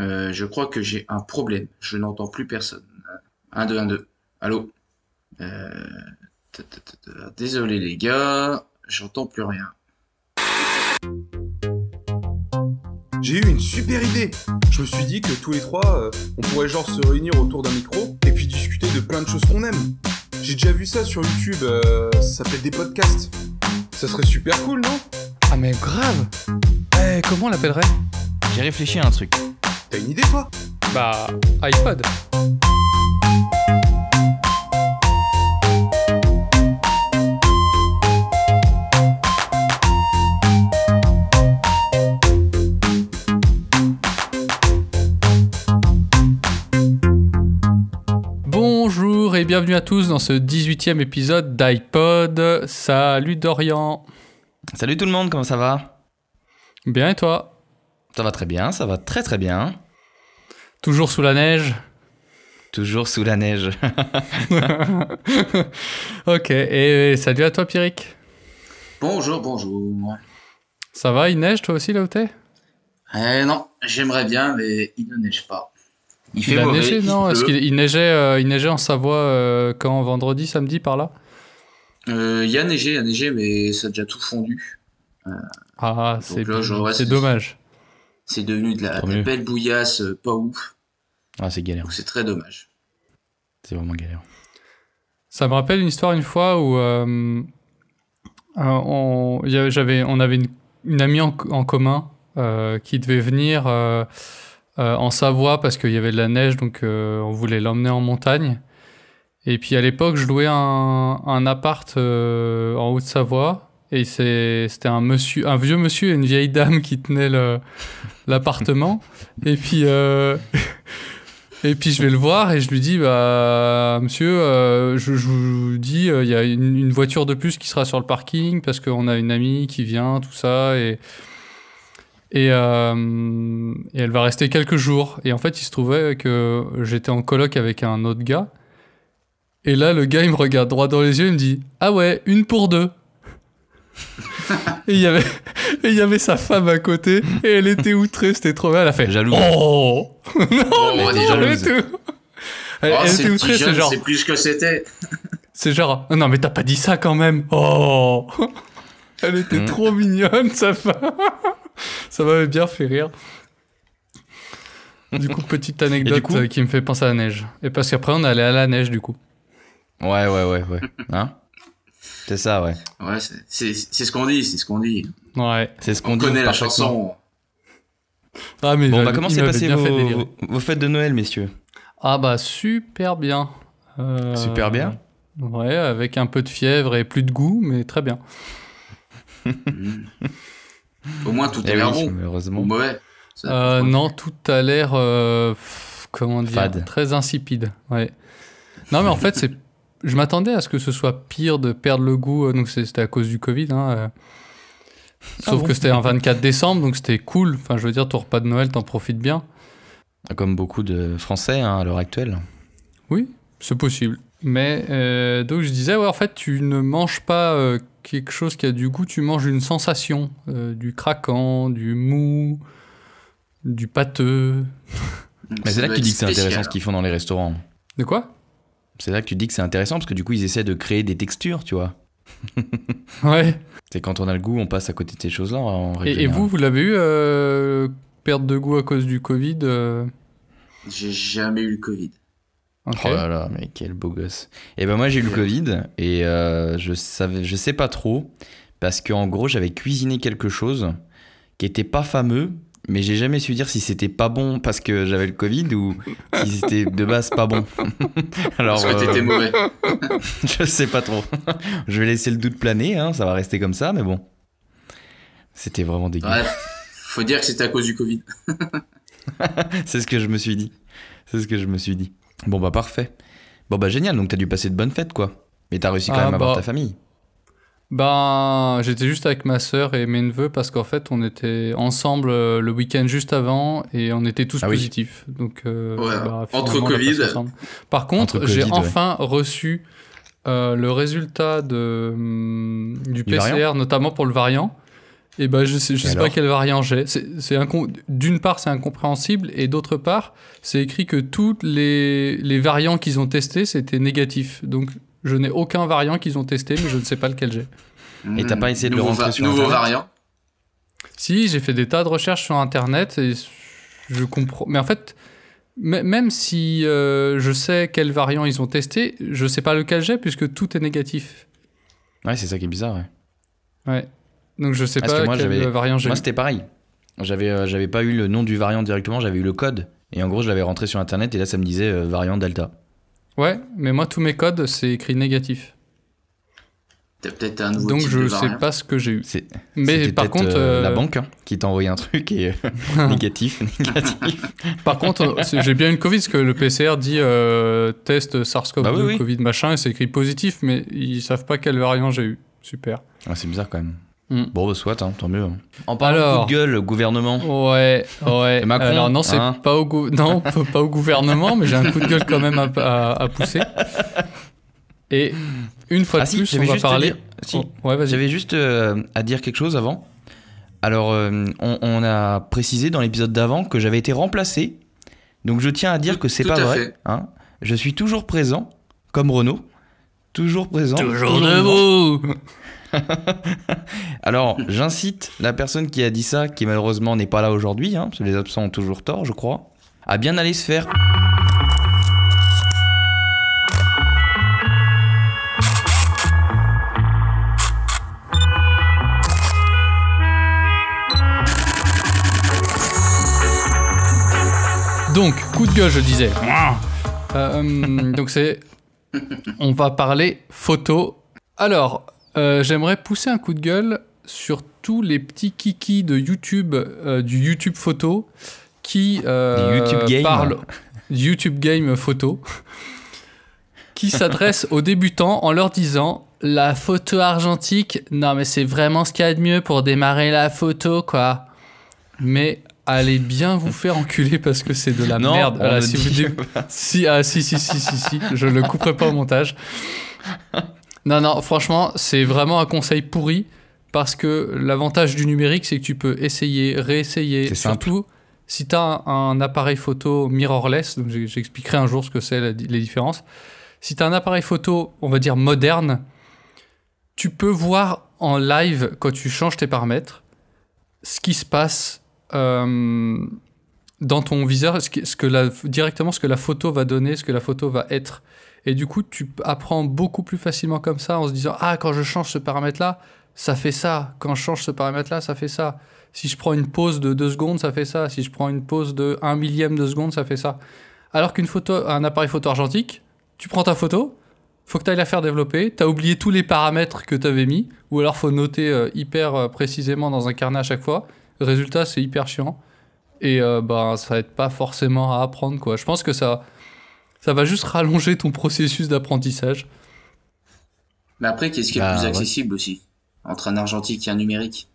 Euh, je crois que j'ai un problème. Je n'entends plus personne. 1, 2, 1, 2. Allô? Euh... Désolé les gars, j'entends plus rien. J'ai eu une super idée. Je me suis dit que tous les trois, euh, on pourrait genre se réunir autour d'un micro et puis discuter de plein de choses qu'on aime. J'ai déjà vu ça sur YouTube, euh, ça s'appelle des podcasts. Ça serait super cool, non? Ah mais grave Eh, comment on l'appellerait? J'ai réfléchi à un truc. T'as une idée toi? Bah, iPod. Bonjour et bienvenue à tous dans ce 18e épisode d'iPod. Salut Dorian. Salut tout le monde, comment ça va? Bien et toi? Ça va très bien, ça va très très bien. Toujours sous la neige Toujours sous la neige. ok, et salut à toi Pierrick. Bonjour, bonjour. Ça va, il neige toi aussi là où t'es Eh non, j'aimerais bien, mais il ne neige pas. Il, fait a mauvais, neigé, non Est-ce qu'il il neigeait, euh, il neigeait en Savoie euh, quand vendredi, samedi par là? Euh, Il y a neigé, il y a neigé, mais ça a déjà tout fondu. Euh, Ah, c'est dommage. C'est devenu de la, de belle bouillasse, euh, pas ouf. Ah, c'est galère, c'est très dommage. c'est vraiment galère. Ça me rappelle une histoire une fois où euh, euh, on, avait, j'avais, on avait une, une amie en, en commun euh, qui devait venir euh, euh, en Savoie parce qu'il y avait de la neige, donc euh, on voulait l'emmener en montagne. Et puis à l'époque, je louais un, un appart euh, en Haute-Savoie. Et c'était un monsieur, un vieux monsieur et une vieille dame qui tenaient l'appartement. et puis, euh, et puis je vais le voir et je lui dis, bah, monsieur, euh, je, vous dis, euh, il y a une, voiture de plus qui sera sur le parking parce qu'on a une amie qui vient, tout ça. Et, et, elle va rester quelques jours. Et en fait, il se trouvait que j'étais en coloc avec un autre gars. Et là, le gars, il me regarde droit dans les yeux, il me dit Ah ouais, une pour deux. Et il y avait il y avait sa femme à côté et elle était outrée, c'était trop bien. Elle a fait Jalouse. Oh Non, Oh, mais non, jalouse. mais tout. Elle, Oh, était le outrée, c'est genre, c'est plus ce que c'était. c'est genre, non mais t'as pas dit ça quand même. Oh Elle était Mm. trop mignonne, sa femme. ça m'avait bien fait rire. Du coup, petite anecdote coup euh, qui me fait penser à la neige. Et parce qu'après, on allait à la neige, du coup. Ouais, ouais, ouais, ouais. Hein? C'est ça, ouais. Ouais, c'est- c'est c'est ce qu'on dit, c'est ce qu'on dit. Ouais. C'est ce qu'on On dit connaît la chanson. Ah, mais Bon, bah comment s'est passé fait vos, vos- fêtes de Noël, messieurs Ah, bah, super bien. Euh, Super bien Ouais, avec un peu de fièvre et plus de goût, mais très bien. Au moins tout Eh a l'air oui, bon. malheureusement. Ou mauvais. Ça, Euh, faut- non, tout a l'air, euh, comment dire, Fade. très insipide. Ouais. Non, mais en fait, c'est, je m'attendais à ce que ce soit pire de perdre le goût. euh, Donc c'était à cause du Covid. Hein, euh. Sauf Ah bon que c'était un 24 décembre, donc c'était cool. Enfin, je veux dire, ton repas de Noël, t'en profites bien. Comme beaucoup de Français hein, à l'heure actuelle. Oui, c'est possible. Mais euh, donc je disais, ouais, en fait, tu ne manges pas euh, quelque chose qui a du goût, tu manges une sensation, euh, du craquant, du mou, du pâteux. Mais c'est là que tu dis que c'est intéressant ce qu'ils font dans les restaurants. De quoi? C'est là que tu dis que c'est intéressant parce que du coup, ils essaient de créer des textures, tu vois. Ouais. C'est quand on a le goût, on passe à côté de ces choses-là. en Et, et vous, vous l'avez eu, euh, perte de goût à cause du Covid euh, J'ai jamais eu le Covid. Oh là là, mais quel beau gosse. Et ben moi j'ai eu le Covid et euh, je savais, je sais pas trop parce qu'en gros j'avais cuisiné quelque chose qui était pas fameux, mais j'ai jamais su dire si c'était pas bon parce que j'avais le Covid ou si c'était de base pas bon. Alors Parce que euh, t'étais mauvais. je sais pas trop. je vais laisser le doute planer, hein, ça va rester comme ça, mais bon. C'était vraiment dégueu. Ouais. Faut dire que c'était à cause du Covid. C'est ce que je me suis dit. C'est ce que je me suis dit. Bon bah parfait. Bon bah génial, donc t'as dû passer de bonnes fêtes quoi. Mais t'as réussi quand Ah, même à avoir bah. ta famille. Ben, j'étais juste avec ma sœur et mes neveux parce qu'en fait, on était ensemble euh, le week-end juste avant et on était tous Ah oui. positifs. Donc, euh, Ouais, bah, entre Covid. Par contre, j'ai ouais. enfin reçu euh, le résultat de, hum, du Du PCR, variant notamment pour le variant. Et ben je sais, je sais pas quel variant j'ai. C'est, D'une part, c'est incompréhensible, et d'autre part, c'est écrit que tous les, les variants qu'ils ont testés, c'était négatif. Donc, je n'ai aucun variant qu'ils ont testé, mais je ne sais pas lequel j'ai. Et t'as pas essayé de le Nouveau rentrer va- sur Nouveau Internet variant. Si, j'ai fait des tas de recherches sur Internet, et je comprends. Mais en fait, même si euh, je sais quel variant ils ont testé, je sais pas lequel j'ai, puisque tout est négatif. Ouais, c'est ça qui est bizarre. ouais. Ouais. Donc, je sais Parce que pas moi, quel j'avais- variant j'ai. Moi, c'était pareil. J'avais euh, j'avais pas eu le nom du variant directement, j'avais eu le code. Et en gros, je l'avais rentré sur Internet et là, ça me disait euh, variant Delta. Ouais, mais moi, tous mes codes, c'est écrit négatif. T'as peut-être un nouveau Donc type je de sais pas ce que j'ai eu. C'est- Mais c'était par contre, euh, la euh, banque hein, qui t'a envoyé un truc et euh, négatif, négatif. par contre, j'ai bien une Covid parce que le PCR dit euh, test SARS-CoV-2, Bah oui, oui. Covid machin, et c'est écrit positif, mais ils savent pas quel variant j'ai eu. Super. Ouais, c'est bizarre quand même. Hmm. Bon, bah, soit, hein, tant mieux. hein. En parlant Alors. de coup de gueule, gouvernement. Ouais, ouais. Et Macron, Alors non, c'est hein. pas au gou- non, pas au gouvernement, mais j'ai un coup de gueule quand même à, à- à pousser. Et une fois Ah de si, plus, on j'avais va juste à parler. dire- si. Oh, ouais. J'avais juste euh, à dire quelque chose avant. Alors, euh, on, on a précisé dans l'épisode d'avant que j'avais été remplacé. Donc, je tiens à dire Tout- que c'est pas vrai. hein. Je suis toujours présent, comme Renault. Toujours présent. Toujours vivant. debout. Alors, j'incite la personne qui a dit ça, qui malheureusement n'est pas là aujourd'hui, hein, parce que les absents ont toujours tort, je crois, à bien aller se faire. Donc, coup de gueule, je disais. Euh, donc c'est, on va parler photo. Alors, euh, j'aimerais pousser un coup de gueule sur tous les petits kikis de YouTube, euh, du YouTube photo, qui euh, YouTube Game. parlent YouTube Game photo, qui s'adressent aux débutants en leur disant la photo argentique, non mais c'est vraiment ce qu'il y a de mieux pour démarrer la photo, quoi. Mais allez bien vous faire enculer parce que c'est de la Non, merde. Voilà, ne si, vous dit dé- si, ah, si, si, si, si, si, je le couperai pas au montage. Non, non, franchement, c'est vraiment un conseil pourri parce que l'avantage du numérique, c'est que tu peux essayer, réessayer. Surtout si tu as un, appareil photo mirrorless, donc j'expliquerai un jour ce que c'est, les différences. Si tu as un appareil photo, on va dire moderne, tu peux voir en live, quand tu changes tes paramètres, ce qui se passe euh, dans ton viseur, ce, que la, directement ce que la photo va donner, ce que la photo va être. Et du coup, tu apprends beaucoup plus facilement comme ça en se disant Ah, quand je change ce paramètre-là, ça fait ça. Quand je change ce paramètre-là, ça fait ça. Si je prends une pause de 2 secondes, ça fait ça. Si je prends une pause de 1 millième de seconde, ça fait ça. Alors qu'une photo, un appareil photo argentique, tu prends ta photo, faut que tu ailles la faire développer, tu as oublié tous les paramètres que tu avais mis, ou alors faut noter euh, hyper euh, précisément dans un carnet à chaque fois. Résultat, c'est hyper chiant. Et euh, bah, ça aide pas forcément à apprendre. quoi. Je pense que ça, ça va juste rallonger ton processus d'apprentissage. Mais après, qu'est-ce qui est Bah, plus ouais. accessible aussi Entre un argentique et un numérique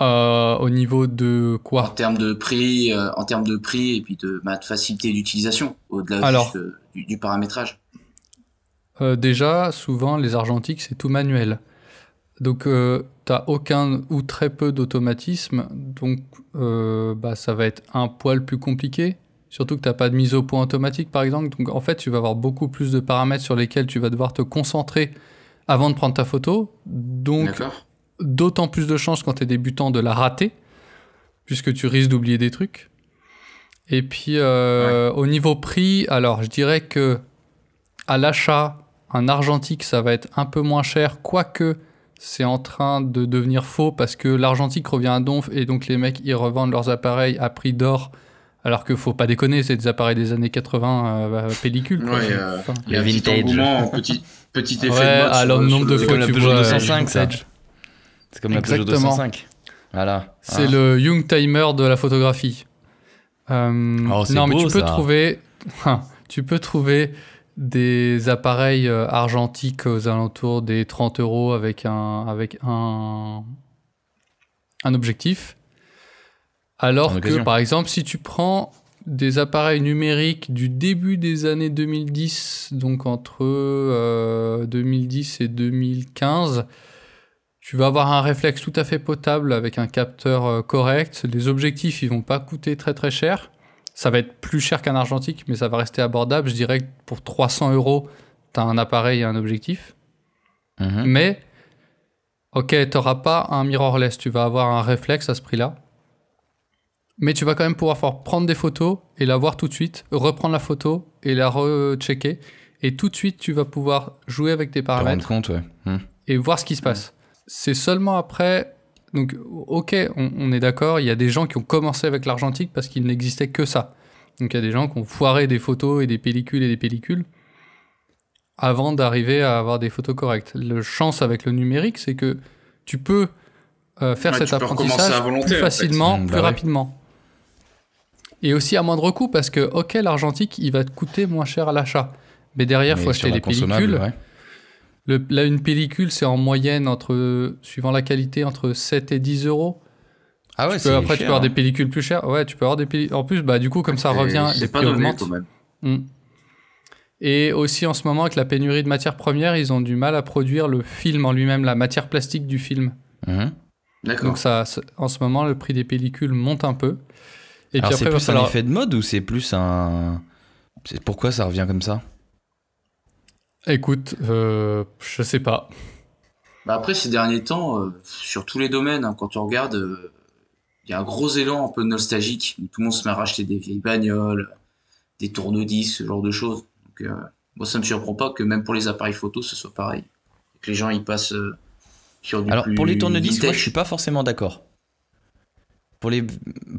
Euh, au niveau de En quoi termes de prix, euh, en termes de prix et puis de, bah, de facilité d'utilisation, au-delà Alors. juste, euh, du, du paramétrage. Euh, Déjà, souvent, les argentiques, c'est tout manuel. Donc, euh, t'as aucun ou très peu d'automatisme. Donc, euh, bah, ça va être un poil plus compliqué. Surtout que t'as pas de mise au point automatique, par exemple. Donc, en fait, tu vas avoir beaucoup plus de paramètres sur lesquels tu vas devoir te concentrer avant de prendre ta photo. Donc, d'autant plus de chances quand tu es débutant de la rater, puisque tu risques d'oublier des trucs. Et puis, euh, au niveau prix, alors je dirais que à l'achat, un argentique, ça va être un peu moins cher, quoique c'est en train de devenir faux parce que l'argentique revient à donf et donc les mecs ils revendent leurs appareils à prix d'or. Alors que faut pas déconner, c'est des appareils des années 80 euh, pellicule. quoi. Ouais, euh, Enfin, Il y a un Le vintage. petit, petit effet ouais, de mode. alors le nombre de fois la tu vois 205, ça. vintage. C'est comme la Peugeot Exactement. 205. Voilà. C'est Hein. le Young Timer de la photographie. Euh, Oh, non, mais tu peux ça. trouver, tu peux trouver des appareils euh, argentiques aux alentours des 30 euros avec un, avec un, un objectif. Alors que, par exemple, si tu prends des appareils numériques du début des années 2010, donc entre euh, 2010 et 2015, Tu vas avoir un réflexe tout à fait potable avec un capteur euh, correct. Les objectifs, ils vont pas coûter très très cher. Ça va être plus cher qu'un argentique, mais ça va rester abordable. Je dirais que pour 300 euros, tu as un appareil et un objectif. Mhm. Mais, ok, tu n'auras pas un mirrorless, tu vas avoir un réflexe à ce prix-là. Mais tu vas quand même pouvoir prendre des photos et la voir tout de suite, reprendre la photo et la rechecker. Et tout de suite, tu vas pouvoir jouer avec tes Te paramètres compte, ouais. Mhm. et voir ce qui se passe. C'est seulement après. Donc, ok, on, on est d'accord, il y a des gens qui ont commencé avec l'argentique parce qu'il n'existait que ça. Donc, il y a des gens qui ont foiré des photos et des pellicules et des pellicules avant d'arriver à avoir des photos correctes. Le chance avec le numérique, c'est que tu peux euh, faire Ouais, cet apprentissage volonté, plus en fait. facilement, Mmh, plus bah ouais. rapidement. Et aussi à moindre coût, parce que, ok, l'argentique, il va te coûter moins cher à l'achat. Mais derrière, il faut acheter les consommable, pellicules. ouais. Le- là, une pellicule, c'est en moyenne, entre, suivant la qualité, entre 7 et 10 euros. Ah ouais, Tu peux- après, tu peux avoir hein. des pellicules plus chères. Ouais, tu peux avoir des pellicules. En plus, bah, du coup, comme ça revient, les prix augmentent. quand même. Mm. Et aussi, en ce moment, avec la pénurie de matières premières, ils ont du mal à produire le film en lui-même, la matière plastique du film. Mhm. D'accord. Donc, ça, en ce moment, le prix des pellicules monte un peu. Et Alors c'est plus falloir- un effet de mode ou c'est plus un... c'est- Pourquoi ça revient comme ça? Écoute, euh, je sais pas. Bah après, ces derniers temps, euh, sur tous les domaines, hein, quand on regarde, euh, il y a un gros élan un peu nostalgique. Tout le monde se met à racheter des vieilles bagnoles, des tourne-disques, ce genre de choses. Donc, euh, moi, ça me surprend pas que même pour les appareils photo, ce soit pareil. Que les gens y passent euh, sur du Alors plus pour les tourne-disques, moi je suis pas forcément d'accord. Pour les,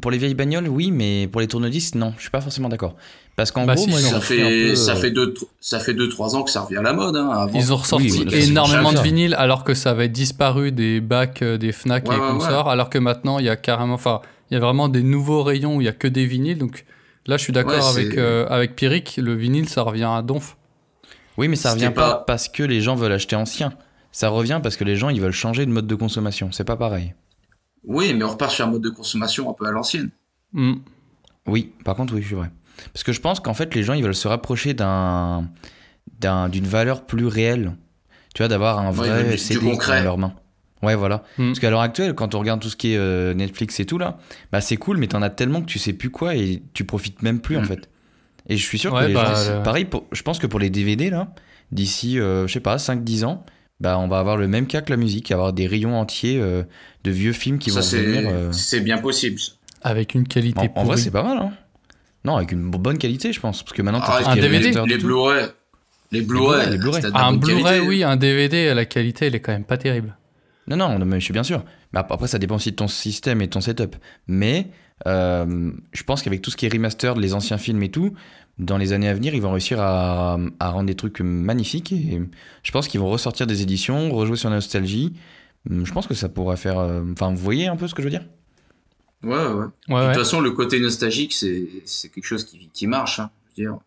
pour les vieilles bagnoles, oui, mais pour les tourne-disques, non, je suis pas forcément d'accord. Parce qu'en Bah gros, si, moi, Ça fait, peu, ça euh, fait deux, ça fait deux, trois ans que ça revient à la mode. Hein, avant. Ils ont ressorti Oui, énormément de vinyles alors que ça avait disparu des bacs, euh, des Fnac Ouais, et ouais, consorts, alors que maintenant il y a carrément, enfin, il y a vraiment des nouveaux rayons où il y a que des vinyles. Donc là, je suis d'accord avec euh, avec Pierrick, le vinyle ça revient à donf. Oui, mais ça revient pas... pas- parce que les gens veulent acheter ancien. Ça revient parce que les gens ils veulent changer de mode de consommation. C'est pas pareil. Oui, mais on repart sur un mode de consommation un peu à l'ancienne. Hmm. Oui, par contre, oui, c'est vrai. Parce que je pense qu'en fait, les gens, ils veulent se rapprocher d'un, d'un- d'une valeur plus réelle. Tu vois, d'avoir un Ouais, vrai du CD concret. dans leurs mains. Ouais, voilà. Mm. Parce qu'à l'heure actuelle, quand on regarde tout ce qui est euh, Netflix et tout, là, bah c'est cool, mais t'en as tellement que tu sais plus quoi et tu profites même plus, en Mm. fait. Et je suis sûr Ouais, que les bah, gens. Pareil, pour- je pense que pour les DVD, là, d'ici, euh, je sais pas, 5-10 ans, bah on va avoir le même cas que la musique, avoir des rayons entiers euh, de vieux films qui ça, vont venir. euh, c'est bien possible. Avec une qualité En, en vrai, c'est pas mal, hein. Non, avec une bonne qualité, je pense. Parce que maintenant, t'as Ah, un DVD, les. Blu-ray, les Blu-ray, un Blu-ray, qualité. oui, un DVD, la qualité elle est quand même pas terrible. Non, non, non, mais je suis bien sûr. Mais ap- après, ça dépend aussi de ton système et de ton setup. Mais euh, je pense qu'avec tout ce qui est remastered, les anciens films et tout, dans les années à venir, ils vont réussir à, à rendre des trucs magnifiques. Et je pense qu'ils vont ressortir des éditions, rejouer sur la nostalgie. Je pense que ça pourrait faire. euh, Enfin, vous voyez un peu ce que je veux dire? Ouais, ouais. Ouais, De ouais. toute façon, le côté nostalgique, c'est quelque chose qui, qui marche. Hein. Je veux dire,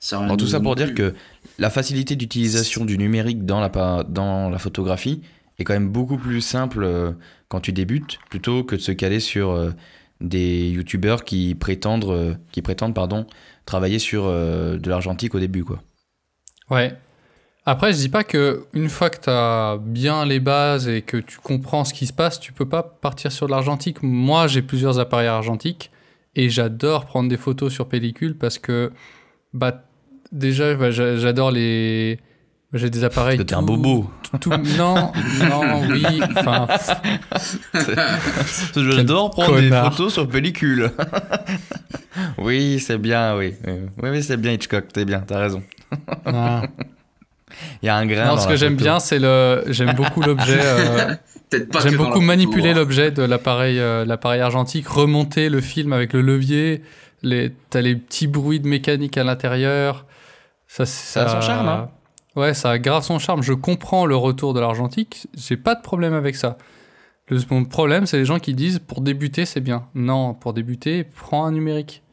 ça tout ça pour dire que la facilité d'utilisation du numérique dans la, pa- dans la photographie est quand même beaucoup plus simple euh, quand tu débutes plutôt que de se caler sur euh, des youtubeurs qui prétendent, euh, qui prétendent pardon, travailler sur euh, de l'argentique au début. Quoi. Ouais. Après, je dis pas que une fois que tu as bien les bases et que tu comprends ce qui se passe, tu peux pas partir sur de l'argentique. Moi, j'ai plusieurs appareils argentiques et j'adore prendre des photos sur pellicule parce que bah déjà j'a- j'adore les j'ai des appareils t'es un bobo. tout- non, non, oui, enfin J'adore prendre connard. des photos sur pellicule. oui, c'est bien, oui. Euh, Oui, oui, c'est bien Hitchcock, c'est bien, t'as raison. non. Il y a un grain. Non, dans ce que j'aime bien, c'est le j'aime beaucoup l'objet euh, Peut-être pas J'aime beaucoup manipuler hein. l'objet de l'appareil euh, l'appareil argentique, remonter le film avec le levier, les, t'as les petits bruits de mécanique à l'intérieur. Ça, Ça a son charme, hein. Ouais, ça a grave son charme. Je comprends le retour de l'argentique, j'ai pas de problème avec ça. Le mon problème, c'est les gens qui disent pour débuter, c'est bien. Non, pour débuter, prends un numérique.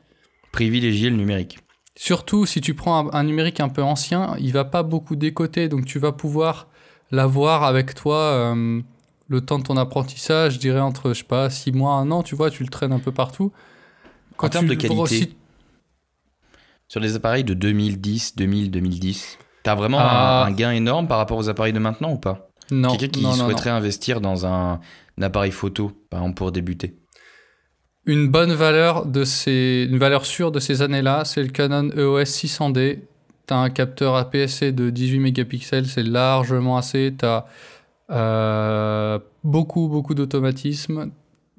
Privilégier le numérique. Surtout si tu prends un, un numérique un peu ancien, il va pas beaucoup décoter, donc tu vas pouvoir l'avoir avec toi euh, le temps de ton apprentissage, je dirais entre, je sais pas, 6 mois, un an, tu vois, tu le traînes un peu partout. En termes de qualité, Sur les appareils de 2010, 2000, 2010, t'as vraiment Ah. un, un gain énorme par rapport aux appareils de maintenant ou pas Non, Quelqu'un qui non, non, non. souhaiterait investir dans un, un appareil photo, par exemple, pour débuter. Une bonne valeur de ces, une valeur sûre de ces années-là, c'est le Canon EOS 600D. T'as un capteur APS-C de 18 mégapixels, c'est largement assez. T'as euh, beaucoup, beaucoup d'automatisme,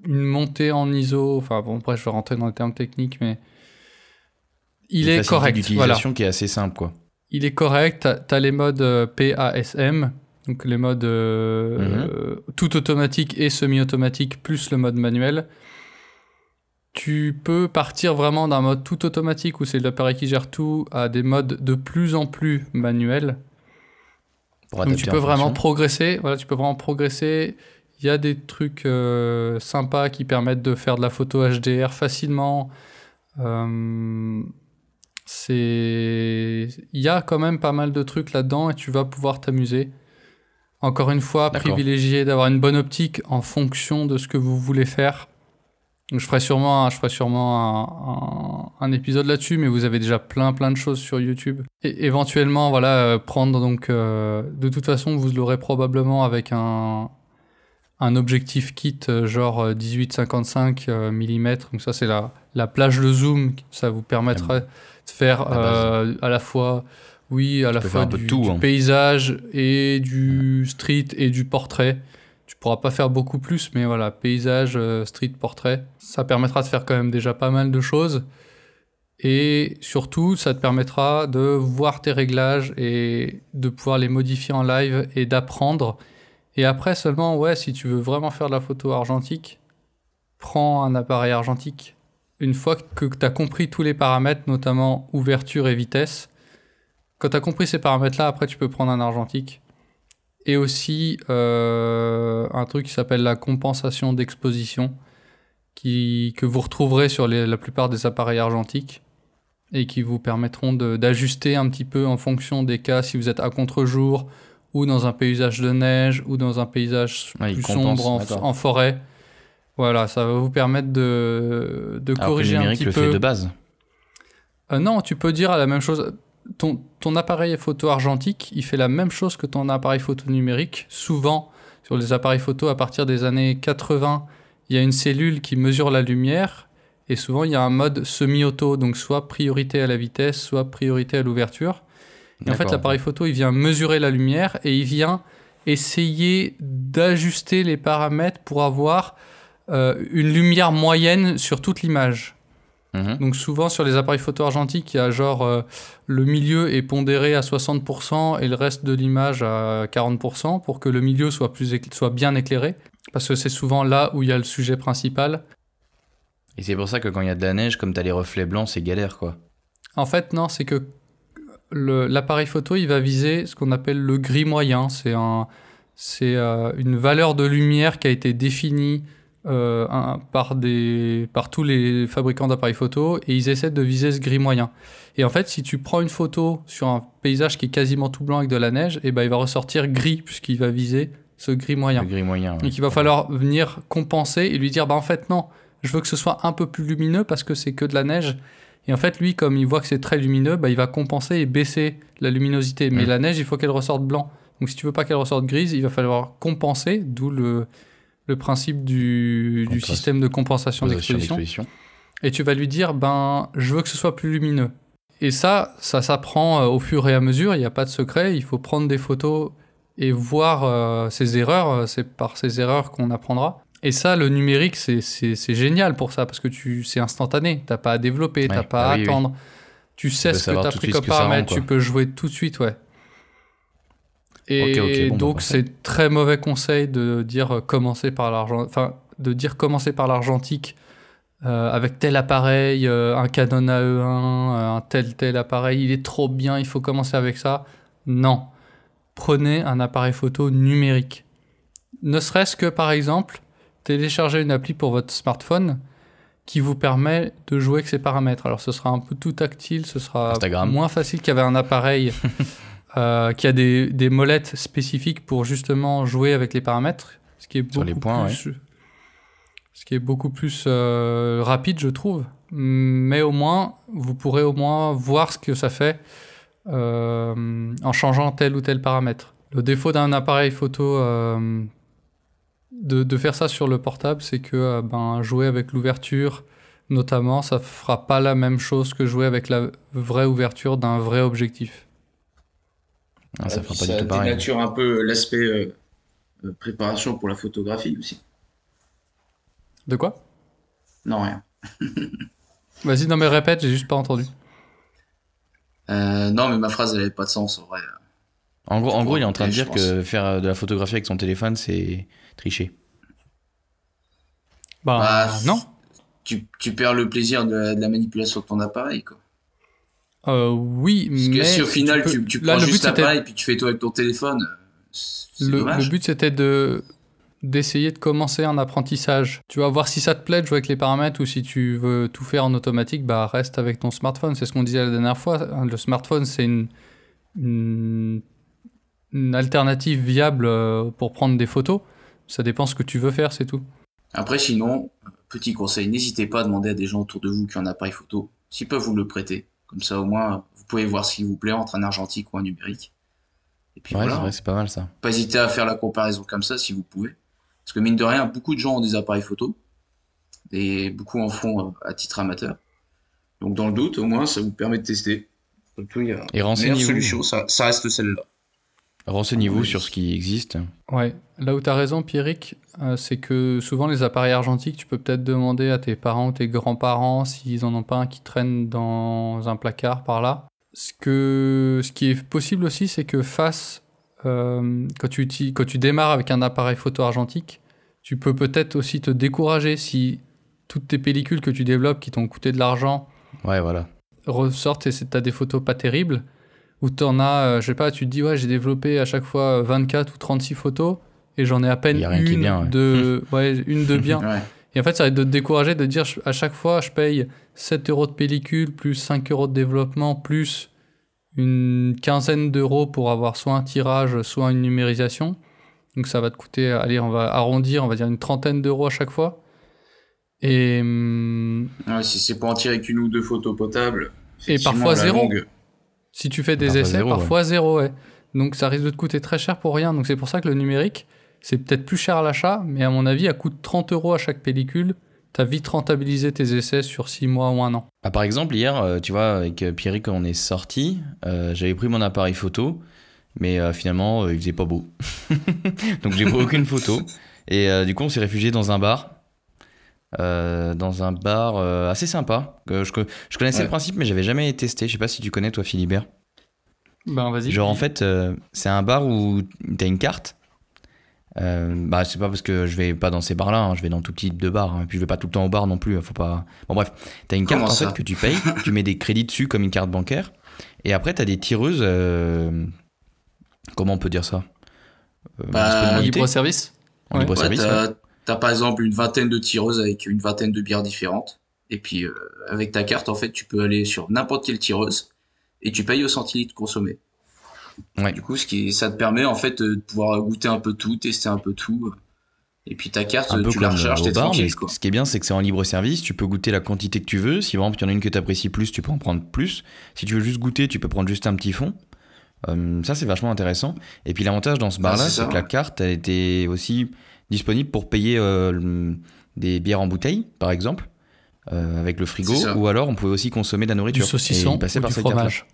une montée en ISO. Enfin bon, après je vais rentrer dans les termes techniques, mais il Une est correct. Voilà. d'utilisation qui est assez simple, quoi. Il est correct. T'as- T'as les modes euh, PASM, donc les modes euh, Mhm. tout automatique et semi-automatique, plus le mode manuel. Tu peux partir vraiment d'un mode tout automatique où c'est l'appareil qui gère tout à des modes de plus en plus manuels. Donc tu peux vraiment fonction. progresser. Voilà, tu peux vraiment progresser. Il y a des trucs euh, sympas qui permettent de faire de la photo HDR facilement. Euh, c'est, il y a quand même pas mal de trucs là-dedans et tu vas pouvoir t'amuser. Encore une fois, privilégier d'avoir une bonne optique en fonction de ce que vous voulez faire. Donc, je ferai sûrement, un- je ferai sûrement un, un- un épisode là-dessus, mais vous avez déjà plein plein de choses sur YouTube. Et éventuellement, voilà, euh, prendre donc, euh, de toute façon, vous l'aurez probablement avec un un objectif kit euh, genre euh, 18-55 mm. Donc ça, c'est la la plage de zoom. Ça vous permettra de faire euh, à la fois, oui, à la fois du, tout, du hein. paysage et du street et du portrait. Tu pourras pas faire beaucoup plus, mais voilà, paysage, euh, street, portrait. Ça permettra de faire quand même déjà pas mal de choses. Et surtout, ça te permettra de voir tes réglages et de pouvoir les modifier en live et d'apprendre. Et après seulement, ouais, si tu veux vraiment faire de la photo argentique, prends un appareil argentique. Une fois que tu as compris tous les paramètres, notamment ouverture et vitesse, quand tu as compris ces paramètres-là, après tu peux prendre un argentique. Et aussi euh, un truc qui s'appelle la compensation d'exposition, que vous retrouverez sur la plupart des appareils argentiques et qui vous permettront d'ajuster un petit peu en fonction des cas si vous êtes à contre-jour ou dans un paysage de neige ou dans un paysage Ouais, il plus sombre en, forêt. Voilà, ça va vous permettre de, de Alors que le corriger un numérique petit le peu. fait de base. Euh, non, tu peux dire la même chose. Ton, ton appareil photo argentique, il fait la même chose que ton appareil photo numérique. Souvent, sur les appareils photo, à partir des années 80, il y a une cellule qui mesure la lumière. Et souvent, il y a un mode semi-auto, donc soit priorité à la vitesse, soit priorité à l'ouverture. Et en fait, l'appareil photo, il vient mesurer la lumière et il vient essayer d'ajuster les paramètres pour avoir euh, une lumière moyenne sur toute l'image. Mhm. Donc souvent sur les appareils photo argentiques, il y a genre euh, le milieu est pondéré à 60% et le reste de l'image à 40% pour que le milieu soit, plus soit bien éclairé. Parce que c'est souvent là où il y a le sujet principal. Et c'est pour ça que quand il y a de la neige, comme t'as les reflets blancs, c'est galère, quoi. En fait, non, c'est que l'appareil photo, il va viser ce qu'on appelle le gris moyen. C'est un, c'est euh, une valeur de lumière qui a été définie euh, un- par, des, par tous les fabricants d'appareils photo et ils essaient de viser ce gris moyen. Et en fait, si tu prends une photo sur un paysage qui est quasiment tout blanc avec de la neige, et ben il va ressortir gris puisqu'il va viser ce gris moyen. Le gris moyen. ouais. Donc il va falloir venir compenser et lui dire bah en fait non, je veux que ce soit un peu plus lumineux parce que c'est que de la neige. Et en fait lui comme il voit que c'est très lumineux, bah, il va compenser et baisser la luminosité. Mais la neige il faut qu'elle ressorte blanc. Donc si tu veux pas qu'elle ressorte grise, il va falloir compenser, d'où le, le principe du, système de compensation Position d'exposition. Et tu vas lui dire ben je veux que ce soit plus lumineux. Et ça, ça s'apprend euh, au fur et à mesure, il n'y a pas de secret, il faut prendre des photos et voir euh, ses erreurs, euh, c'est par ces erreurs qu'on apprendra. Et ça, le numérique, c'est- génial pour ça, parce que c'est instantané, t'as pas à développer, t'as Ouais, pas bah à oui, oui. attendre. Tu sais ce que t'as pris comme paramètre, tu peux jouer tout de suite, ouais. Et bon, bah, donc parfait. c'est très mauvais conseil de dire euh, commencer par l'argent, enfin de dire commencer par l'argentique euh, avec tel appareil, euh, un Canon AE1, euh, un tel tel appareil, il est trop bien, il faut commencer avec ça. Non, prenez un appareil photo numérique. Ne serait-ce que par exemple télécharger une appli pour votre smartphone qui vous permet de jouer avec ces paramètres. Alors ce sera un peu tout tactile, ce sera Instagram. moins facile qu'avec un appareil euh, qui a des, des molettes spécifiques pour justement jouer avec les paramètres, ce qui est Sur beaucoup les points, plus, ce qui est beaucoup plus euh, rapide, je trouve. Mais au moins, vous pourrez au moins voir ce que ça fait euh, en changeant tel ou tel paramètre. Le défaut d'un appareil photo, de, de faire ça sur le portable, c'est que euh, ben, jouer avec l'ouverture, notamment, ça fera pas la même chose que jouer avec la vraie ouverture d'un vrai objectif. Ah, ça Et fera pas du tout pareil. dénature un peu l'aspect euh, euh, préparation pour la photographie aussi. De quoi? Non, rien. Vas-y, non mais répète, j'ai juste pas entendu. Euh, non, mais ma phrase, elle avait pas de sens, en vrai. En gros, en gros, il est en train de dire que faire euh, de la photographie avec son téléphone, c'est tricher. Bah, Bah, non. Tu, tu perds le plaisir de la, de la manipulation de ton appareil, quoi. Euh, oui, Parce que mais si au final, peux- tu, tu là prends le but juste l'appareil puis tu fais tout avec ton téléphone, euh, c'est le, le but c'était de d'essayer de commencer un apprentissage. Tu vas voir si ça te plaît de jouer avec les paramètres ou si tu veux tout faire en automatique, bah reste avec ton smartphone. C'est ce qu'on disait la dernière fois. Le smartphone c'est une, une une alternative viable euh, pour prendre des photos. Ça dépend ce que tu veux faire, c'est tout. Après, sinon, petit conseil, n'hésitez pas à demander à des gens autour de vous qui ont un appareil photo, s'ils peuvent vous le prêter. Comme ça, au moins, vous pouvez voir ce qui vous plaît entre un argentique ou un numérique. Et puis Ouais, c'est voilà, vrai, c'est pas mal ça. pas hésiter à faire la comparaison comme ça si vous pouvez. Parce que mine de rien, beaucoup de gens ont des appareils photo et beaucoup en font euh, à titre amateur. Donc dans le doute, au moins, ça vous permet de tester. Surtout, il y a Et la meilleure solution, ça, ça reste celle-là. Renseignez-vous Oui. sur ce qui existe. Ouais, là où tu as raison, Pierrick, euh, c'est que souvent les appareils argentiques, tu peux peut-être demander à tes parents ou tes grands-parents s'ils en ont pas un qui traîne dans un placard par là. Ce, que, ce qui est possible aussi, c'est que face, euh, quand, tu, quand tu démarres avec un appareil photo argentique, tu peux peut-être aussi te décourager si toutes tes pellicules que tu développes qui t'ont coûté de l'argent Ouais, voilà. ressortent et c'est- t'as des photos pas terribles, où t'en as, euh, je sais pas, tu te dis, ouais, j'ai développé à chaque fois 24 ou 36 photos, et j'en ai à peine Y a rien qui est une, bien, ouais. de, ouais, une de bien. Ouais. et en fait, ça va être de te décourager de te dire, à chaque fois, je paye 7 euros de pellicule, plus 5 euros de développement, plus une quinzaine d'euros pour avoir soit un tirage, soit une numérisation. Donc ça va te coûter, allez, on va arrondir, on va dire une trentaine d'euros à chaque fois. Et, hum, Ouais, si c'est pour en tirer qu'une ou deux photos potables. Et parfois zéro. longue, Si tu fais des essais, zéro, parfois zéro, ouais. Donc ça risque de te coûter très cher pour rien. Donc c'est pour ça que le numérique, c'est peut-être plus cher à l'achat, mais à mon avis, à coût de 30 euros à chaque pellicule, t'as vite rentabilisé tes essais sur 6 mois ou un an. Ah, par exemple, hier, euh, tu vois, avec euh, Pierrick, quand on est sorti, euh, j'avais pris mon appareil photo, mais euh, finalement, euh, il faisait pas beau. Donc, j'ai pris aucune photo. Et du coup, on s'est réfugié dans un bar. Euh, dans un bar euh, assez sympa. Euh, je, je connaissais Ouais. le principe, mais j'avais jamais testé. Je sais pas si tu connais, toi, Philibert. Ben vas-y. Genre, en fait, euh, c'est un bar où t'as une carte. Euh, bah, c'est pas parce que je vais pas dans ces bars-là, hein, je vais dans tout type de bar. Et puis, je vais pas tout le temps au bar non plus. Faut pas. Bon, bref, t'as une carte en fait que tu payes, tu mets des crédits dessus comme une carte bancaire. Et après, t'as des tireuses. euh, Comment on peut dire ça? Euh, Bah, Libre service En ouais. libre service. ouais. T'as par exemple une vingtaine de tireuses avec une vingtaine de bières différentes. Et puis, euh, avec ta carte, en fait, tu peux aller sur n'importe quelle tireuse et tu payes au centilitre consommé. Ouais. Du coup, ce qui, ça te permet, en fait, euh, de pouvoir goûter un peu tout, tester un peu tout. Et puis ta carte, Un peu tu la comme recharges, t'es tranquille, ce quoi. ce qui est bien, c'est que c'est en libre service. Tu peux goûter la quantité que tu veux. Si exemple, il y en a une que tu apprécies plus, tu peux en prendre plus. Si tu veux juste goûter, tu peux prendre juste un petit fond. Euh, ça, c'est vachement intéressant. Et puis l'avantage dans ce bar-là, c'est que la carte, elle était aussi disponible pour payer euh, des bières en bouteille, par exemple, euh, avec le frigo. Ou alors, on pouvait aussi consommer de la Du nourriture. saucisson Et ou par du fromage.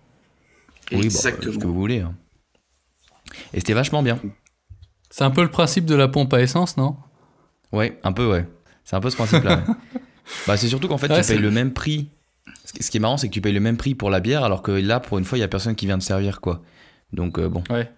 Oui, Exactement. ce que vous voulez. hein. Et c'était vachement bien. C'est un peu le principe de la pompe à essence, non? Ouais, un peu, ouais. C'est un peu ce principe-là. ouais. bah, c'est surtout qu'en fait, Ouais, tu payes le même prix. Ce qui- ce qui est marrant, c'est que tu payes le même prix pour la bière, alors que là, pour une fois, il y a personne qui vient te servir, quoi. Donc, euh, bon, Ouais.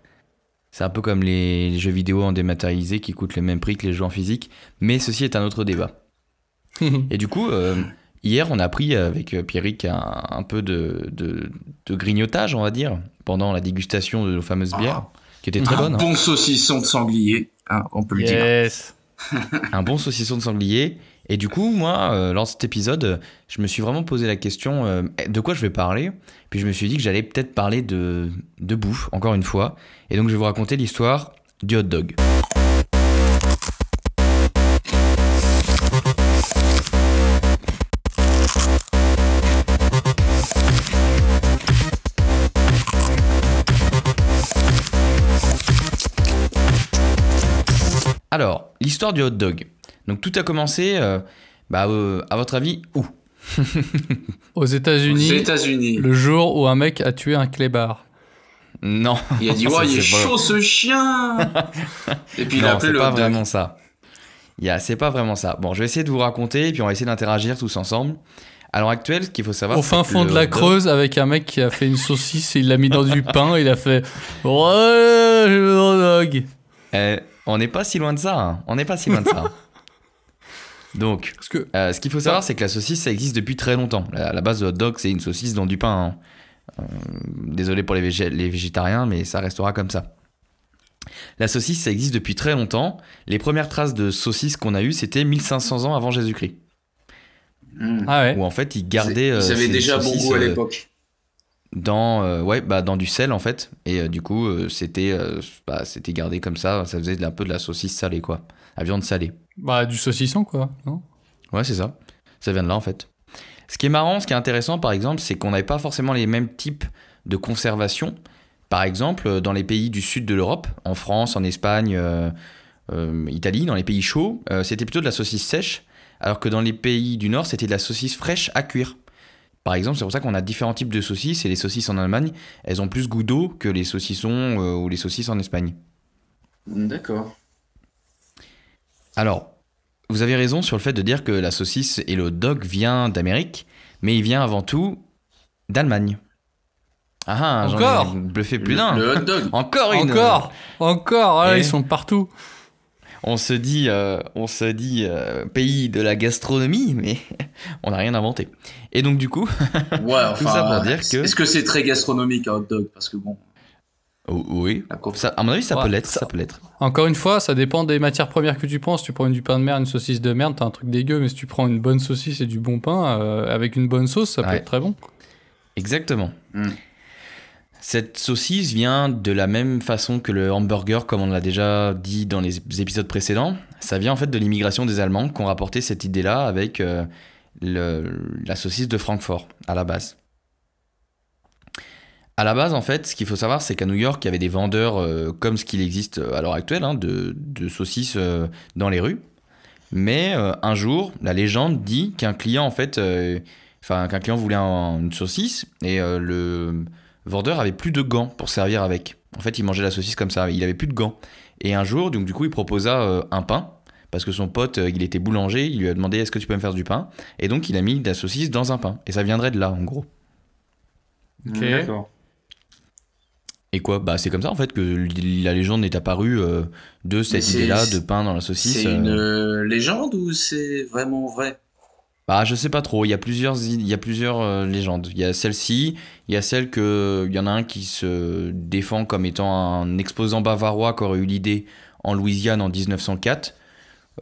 C'est un peu comme les, les jeux vidéo en dématérialisé qui coûtent le même prix que les jeux en physique. Mais ceci est un autre débat. Et du coup, euh, hier, on a pris avec Pierrick un, un peu de, de, de grignotage, on va dire, pendant la dégustation de nos fameuses bières, qui était très un bonne. hein. bon saucisson de sanglier, hein, on peut le dire. yes. un bon saucisson de sanglier. Et du coup, moi, euh, lors de cet épisode, je me suis vraiment posé la question euh, de quoi je vais parler. Puis je me suis dit que j'allais peut-être parler de, de bouffe, encore une fois. Et donc, je vais vous raconter l'histoire du hot dog. Alors, l'histoire du hot dog. Donc tout a commencé, euh, bah, euh, à votre avis, où Aux Aux États-Unis, États-Unis. le jour où un mec a tué un clébard. Non. Il a dit, ouais, il est c'est pas- chaud ce chien Et puis il a non, appelé c'est le pas hot dog. vraiment ça. Il y a- C'est pas vraiment ça. Bon, je vais essayer de vous raconter, puis on va essayer d'interagir tous ensemble. À l'heure actuelle, ce qu'il faut savoir, Au fin c'est fond de la Creuse, avec un mec qui a fait une saucisse et il l'a mis dans du pain, il a fait Ouais, je veux dog. Eh, on n'est pas si loin de ça. hein. On n'est pas si loin de ça. Donc, Parce que euh, ce qu'il faut savoir, c'est que la saucisse, ça existe depuis très longtemps. La, la base de hot dog, c'est une saucisse dans du pain. hein. Euh, désolé pour les, végé- les végétariens, mais ça restera comme ça. La saucisse, ça existe depuis très longtemps. Les premières traces de saucisse qu'on a eues, c'était 1500 ans avant Jésus-Christ. Mmh. Ah ouais. Où en fait, ils gardaient. euh, Ils avaient ces déjà bon saucisses, goût à euh, l'époque. dans euh, ouais bah dans du sel en fait et euh, du coup euh, c'était euh, bah, c'était gardé comme ça ça faisait un peu de la saucisse salée quoi la viande salée. Bah, du saucisson, quoi, non? Ouais c'est ça. Ça vient de là en fait. Ce qui est marrant ce qui est intéressant par exemple c'est qu'on n'avait pas forcément les mêmes types de conservation. Par exemple euh, dans les pays du sud de l'Europe en France en Espagne euh, euh, Italie dans les pays chauds euh, c'était plutôt de la saucisse sèche alors que dans les pays du nord c'était de la saucisse fraîche à cuire. Par exemple, c'est pour ça qu'on a différents types de saucisses et les saucisses en Allemagne, elles ont plus goût d'eau que les saucissons euh, ou les saucisses en Espagne. D'accord. Alors, vous avez raison sur le fait de dire que la saucisse et le hot dog vient d'Amérique, mais il vient avant tout d'Allemagne. Ah ah, j'en Encore ai bluffé plus d'un. Le hot dog. Encore une. Encore Encore ah. Ils sont partout. On se dit, euh, on se dit euh, pays de la gastronomie, mais on n'a rien inventé. Et donc du coup, Ouais, enfin, ça pour dire que- Est-ce que c'est très gastronomique un hot dog? Parce que bon, oui, ça, à mon avis, ça Ouais, peut l'être, ça- ça peut l'être. Encore une fois, ça dépend des matières premières que tu prends. Si tu prends du pain de merde, une saucisse de merde, t'as un truc dégueu. Mais si tu prends une bonne saucisse et du bon pain, euh, avec une bonne sauce, ça peut être très bon. Exactement. Mm. Cette saucisse vient de la même façon que le hamburger, comme on l'a déjà dit dans les épisodes précédents. Ça vient en fait de l'immigration des Allemands qui ont rapporté cette idée-là avec euh, le- la saucisse de Francfort à la base. À la base, en fait, ce qu'il faut savoir, c'est qu'à New York, il y avait des vendeurs euh, comme ce qu'il existe à l'heure actuelle, hein, de, de saucisses euh, dans les rues. Mais euh, un jour, la légende dit qu'un client, en fait, euh, enfin qu'un client voulait un- une saucisse et euh, le vendeur avait plus de gants pour servir avec. En fait, il mangeait la saucisse comme ça, il avait plus de gants. Et un jour, donc du coup, il proposa euh, un pain parce que son pote, euh, il était boulanger, il lui a demandé est-ce que tu peux me faire du pain? Et donc, il a mis de la saucisse dans un pain. Et ça viendrait de là, en gros. Ok. D'accord. Et quoi? Bah, c'est comme ça en fait que la légende est apparue euh, de cette idée-là de pain dans la saucisse. C'est une euh. euh, légende ou c'est vraiment vrai? Bah, je sais pas trop. Il y a plusieurs, il y a plusieurs euh, légendes. Il y a celle-ci, il y a celle que, il y en a un qui se défend comme étant un exposant bavarois qui aurait eu l'idée en Louisiane en 1904.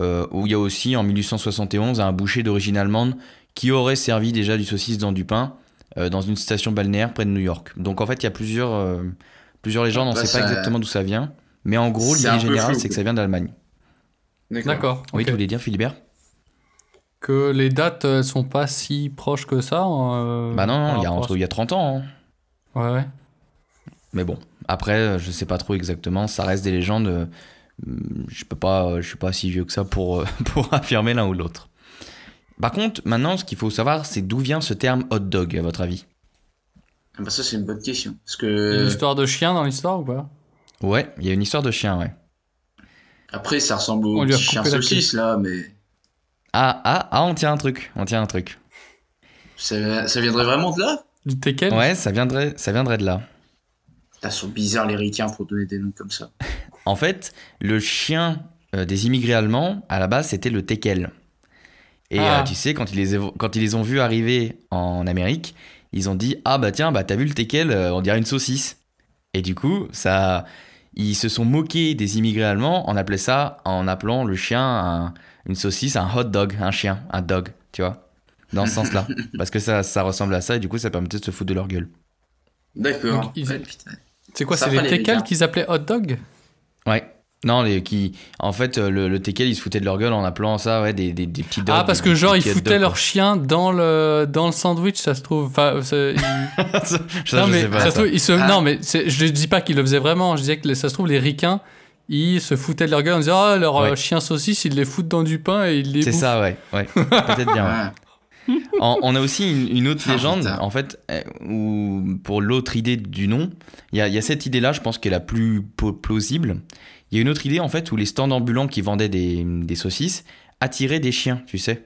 Euh, où il y a aussi en 1871 un boucher d'origine allemande qui aurait servi déjà du saucisse dans du pain euh, dans une station balnéaire près de New York. Donc en fait, il y a plusieurs, euh, plusieurs légendes. On Bah, sait pas exactement d'où ça vient. Mais en gros, l'idée générale, c'est que ça vient d'Allemagne. D'accord. Oui, tu voulais dire, Philibert? Que les dates elles sont pas si proches que ça. euh, Bah non, il y a, entre, il y a 30 ans. hein. Ouais, ouais. Mais bon, après, je sais pas trop exactement. Ça reste des légendes. euh, Je peux pas, euh, je suis pas si vieux que ça pour, pour affirmer l'un ou l'autre. Par contre, maintenant, ce qu'il faut savoir, c'est d'où vient ce terme hot dog, à votre avis? Ah Bah ça c'est une bonne question. Parce Il y a que Une histoire de chien dans l'histoire ou pas? Ouais, il y a une histoire de chien, ouais. après ça ressemble On au lui a petit chien coupé la saucisse là, mais Ah, ah, ah, on tient un truc, on tient un truc. ça, ça viendrait vraiment de là? Du teckel Ouais, ça viendrait, ça viendrait de là. Ils sont bizarres les ricains pour donner des noms comme ça. En fait, le chien euh, des immigrés allemands, à la base, c'était le teckel. Et Ah. euh, tu sais, quand ils, les, quand ils les ont vus arriver en Amérique, ils ont dit Ah bah tiens, bah t'as vu le teckel, euh, on dirait une saucisse. Et du coup, ça, ils se sont moqués des immigrés allemands en, appelait ça, en appelant le chien un- une saucisse, un hot dog, un chien, un dog, tu vois, dans ce sens-là. Parce que ça, ça ressemble à ça et du coup, ça permettait de se foutre de leur gueule. D'accord. C'est quoi C'est les teckels qu'ils appelaient hot dog? Ouais. Non, les, qui, en fait, euh, le, le teckel, ils se foutaient de leur gueule en appelant ça, ouais, des, des, des petits dogs. Ah, parce que genre, ils foutaient leur chien dans le, dans le sandwich, ça se trouve. Enfin, c'est- ils- ça, non, je mais sais pas. ça se ça. trouve, ils se... Ah. non, mais c'est- je ne dis pas qu'ils le faisaient vraiment. Je disais que ça se trouve, les ricains, ils se foutaient de leur gueule en disant Ah, leur euh, Ouais. chien saucisse, ils les foutent dans du pain et ils les C'est ça, ouais. ouais. Peut-être bien. ouais. Ouais. En- on a aussi une, une autre Ah, légende, en fait, euh, où pour l'autre idée du nom, il y y a cette idée-là, je pense, qui est la plus plausible. Il y a une autre idée, en fait, où les stands ambulants qui vendaient des, des saucisses attiraient des chiens, tu sais.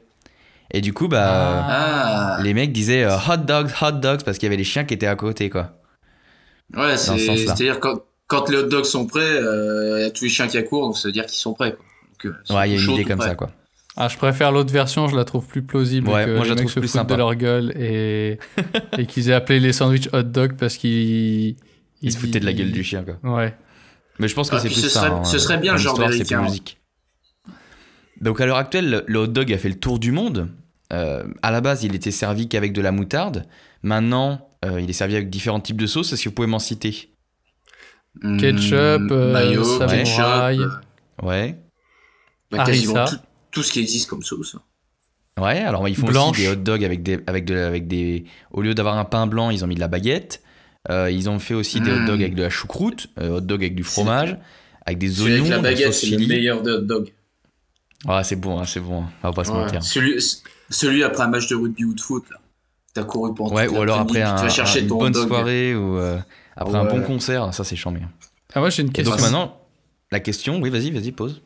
Et du coup, bah, Ah, les mecs disaient euh, hot dogs, hot dogs, parce qu'il y avait les chiens qui étaient à côté, quoi. ouais, ce c'est-à-dire quand, quand les hot dogs sont prêts, euh, il y a tous les chiens qui accourent, donc ça veut dire qu'ils sont prêts. Quoi. Donc, euh, Ouais, il y a une idée comme ça, quoi. Ah, je préfère l'autre version, je la trouve plus plausible. Ouais, que moi, je les la mecs trouve se plus sympa. de leur gueule et, et qu'ils aient appelé les sandwichs hot dog parce qu'ils. Ils se foutaient de la gueule du chien, quoi. Ouais. Mais je pense que Ah, c'est plus ce ça. serait- hein, ce serait bien le genre l'histoire, c'est plus américain. logique. Donc à l'heure actuelle, le- hot dog a fait le tour du monde. Euh, à la base, il était servi qu'avec de la moutarde. Maintenant, euh, il est servi avec différents types de sauces. Est-ce que vous pouvez m'en citer? Hmm, Ketchup, euh, mayo, samouraï. ketchup, euh, Ouais. bah, quasiment tout, tout ce qui existe comme sauce. Ouais, alors ils font Blanche. aussi des hot dogs avec des, avec de, avec des. Au lieu d'avoir un pain blanc, ils ont mis de la baguette. Euh, ils ont fait aussi des hot dogs avec de la choucroute, euh, hot dog avec du C'est- fromage, avec des oignons, avec la baguette, c'est le meilleur de hot dog. Ah, c'est bon, hein, c'est bon. hein. On va pas se Ouais. mentir. Celui, celui après un match de rugby ou de foot. T'as couru pendant Ouais, ou alors après tu un, vas chercher une ton bonne dog. soirée ou euh, après un Ouais. bon concert, ça c'est chambé. Ah, moi j'ai une Et question. donc maintenant, la question, oui, vas-y, vas-y, pose.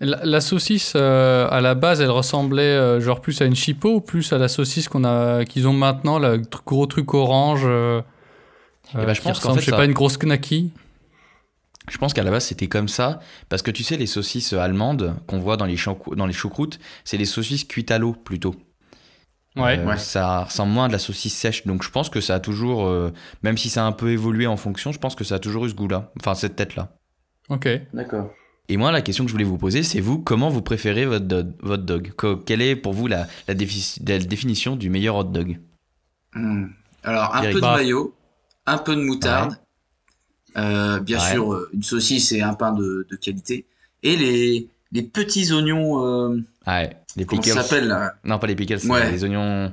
La, la saucisse, euh, à la base, elle ressemblait euh, genre plus à une chipot ou plus à la saucisse qu'on a, qu'ils ont maintenant, le tr- gros truc orange euh, Eh ben, je pense qu'en ressemble, fait, je sais ça- pas, une grosse knacky. Je pense qu'à la base c'était comme ça, parce que tu sais, les saucisses allemandes qu'on voit dans les, dans les choucroutes, c'est les saucisses cuites à l'eau plutôt. Ouais. Euh, Ouais. Ça ressemble moins à de la saucisse sèche, donc je pense que ça a toujours, euh, même si ça a un peu évolué en fonction, je pense que ça a toujours eu ce goût-là, enfin cette tête-là. Ok. D'accord. Et moi, la question que je voulais vous poser, c'est vous, comment vous préférez votre, do- votre dog? Quelle est pour vous la, la, défi- la définition du meilleur hot dog? Hmm. Alors, un Eric. peu de mayo, un peu de moutarde, euh, bien Ouais. sûr, euh, une saucisse et un pain de, de qualité, et les, les petits oignons, euh, Ah Ouais, les comment pickles. ça s'appelle Non, pas les pickles, c'est Ouais. les oignons.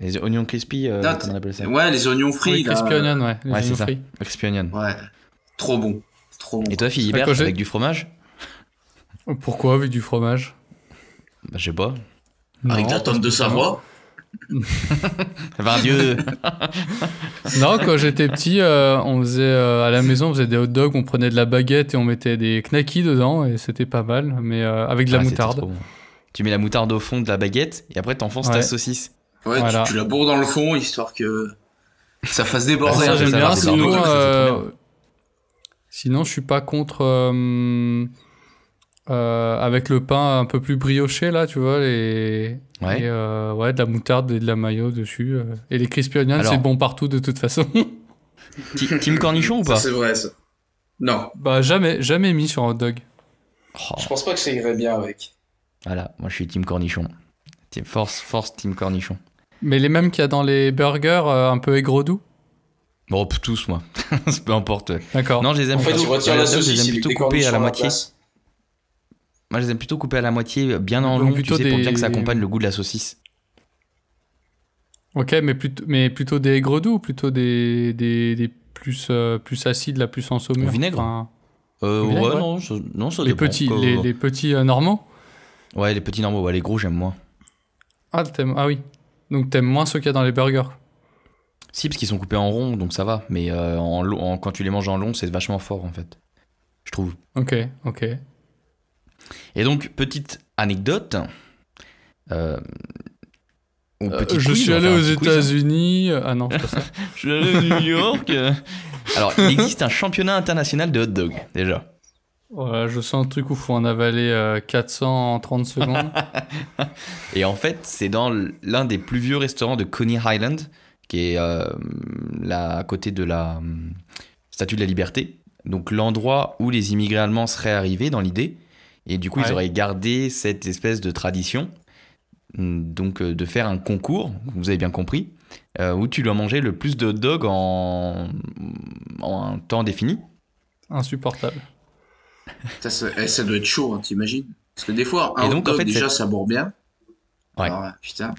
Les oignons crispy, euh, on appelle ça? Ouais, les oignons frits. Oui, là. crispy onion, ouais. les Ouais, c'est ça. Crispy onion. Ouais, trop bon. Trop bon. Et toi, Philibert, avec du fromage Pourquoi avec du fromage Bah, je sais pas. Avec Non, la tonne de Savoie Dieu Non, quand j'étais petit, euh, on faisait euh, à la maison, on faisait des hot dogs, on prenait de la baguette et on mettait des knackis dedans et c'était pas mal, mais euh, avec de la Ah, moutarde. bon. Tu mets la moutarde au fond de la baguette et après t'enfonces ta Ouais. saucisse. Ouais, Voilà. tu, tu la bourres dans le fond, histoire que ça fasse Bah, déborder. ça, un j'aime bien. Sinon, barbecue, ça, c'est euh, trop bien. Sinon, je suis pas contre euh, euh, avec le pain un peu plus brioché là, tu vois, les Ouais. et, euh, ouais, de la moutarde et de la mayo dessus euh, et les crispy onions, Alors- c'est bon partout de toute façon. Team cornichon ou pas? c'est vrai, ça. Non, bah jamais, jamais mis sur un hot dog. Oh, je pense pas que ça irait bien avec. Voilà, moi je suis team cornichon. Team force, force team cornichon. Mais les mêmes qu'il y a dans les burgers, euh, un peu aigre doux? Bon, pff, tous moi. Peu importe. D'accord. Non, je les aime En fait, plutôt. tu retires les la je les aime plutôt coupés à la moitié. place. Moi, je les aime plutôt coupés à la moitié, bien en long, plutôt tu sais, pour des- bien que ça accompagne le goût de la saucisse. Ok, mais plutôt, mais plutôt des aigres doux ou plutôt des, des, des plus, euh, plus acides, la plus en saumure Au vinaigre Enfin, Euh, Vinaigre, ouais, non, ça, non, ça les, dépend. petits, les, les petits euh, normaux? Ouais, les petits normaux, ouais, les gros, j'aime moins. ah, t'aimes- ah oui. Donc t'aimes moins ceux qu'il y a dans les burgers. Si, parce qu'ils sont coupés en rond, donc ça va. Mais euh, en, long- en- quand tu les manges en long, c'est vachement fort, en fait. Je trouve. Ok, ok. Et donc, petite anecdote. Euh, ou Euh, je quiz, suis allé un aux hein. États-Unis. Ah non, c'est pas ça. Je suis allé à New York. Alors, il existe un championnat international de hot dog, déjà. Voilà, je sens le truc où faut en avaler euh, 400 en 30 secondes. Et en fait, c'est dans l'un des plus vieux restaurants de Coney Island, qui est euh, là, à côté de la euh, Statue de la Liberté. Donc l'endroit où les immigrés allemands seraient arrivés dans l'idée. Et du coup, Ouais. ils auraient gardé cette espèce de tradition. hum, Donc euh, de faire un concours, vous avez bien compris, euh, où tu dois manger le plus de hot dogs en, en un temps défini. Insupportable. Ça, ça, eh, ça doit être chaud, hein, t'imagines? Parce que des fois, un Et en dog, fait, déjà, ça bourre bien. Ouais. Alors, putain.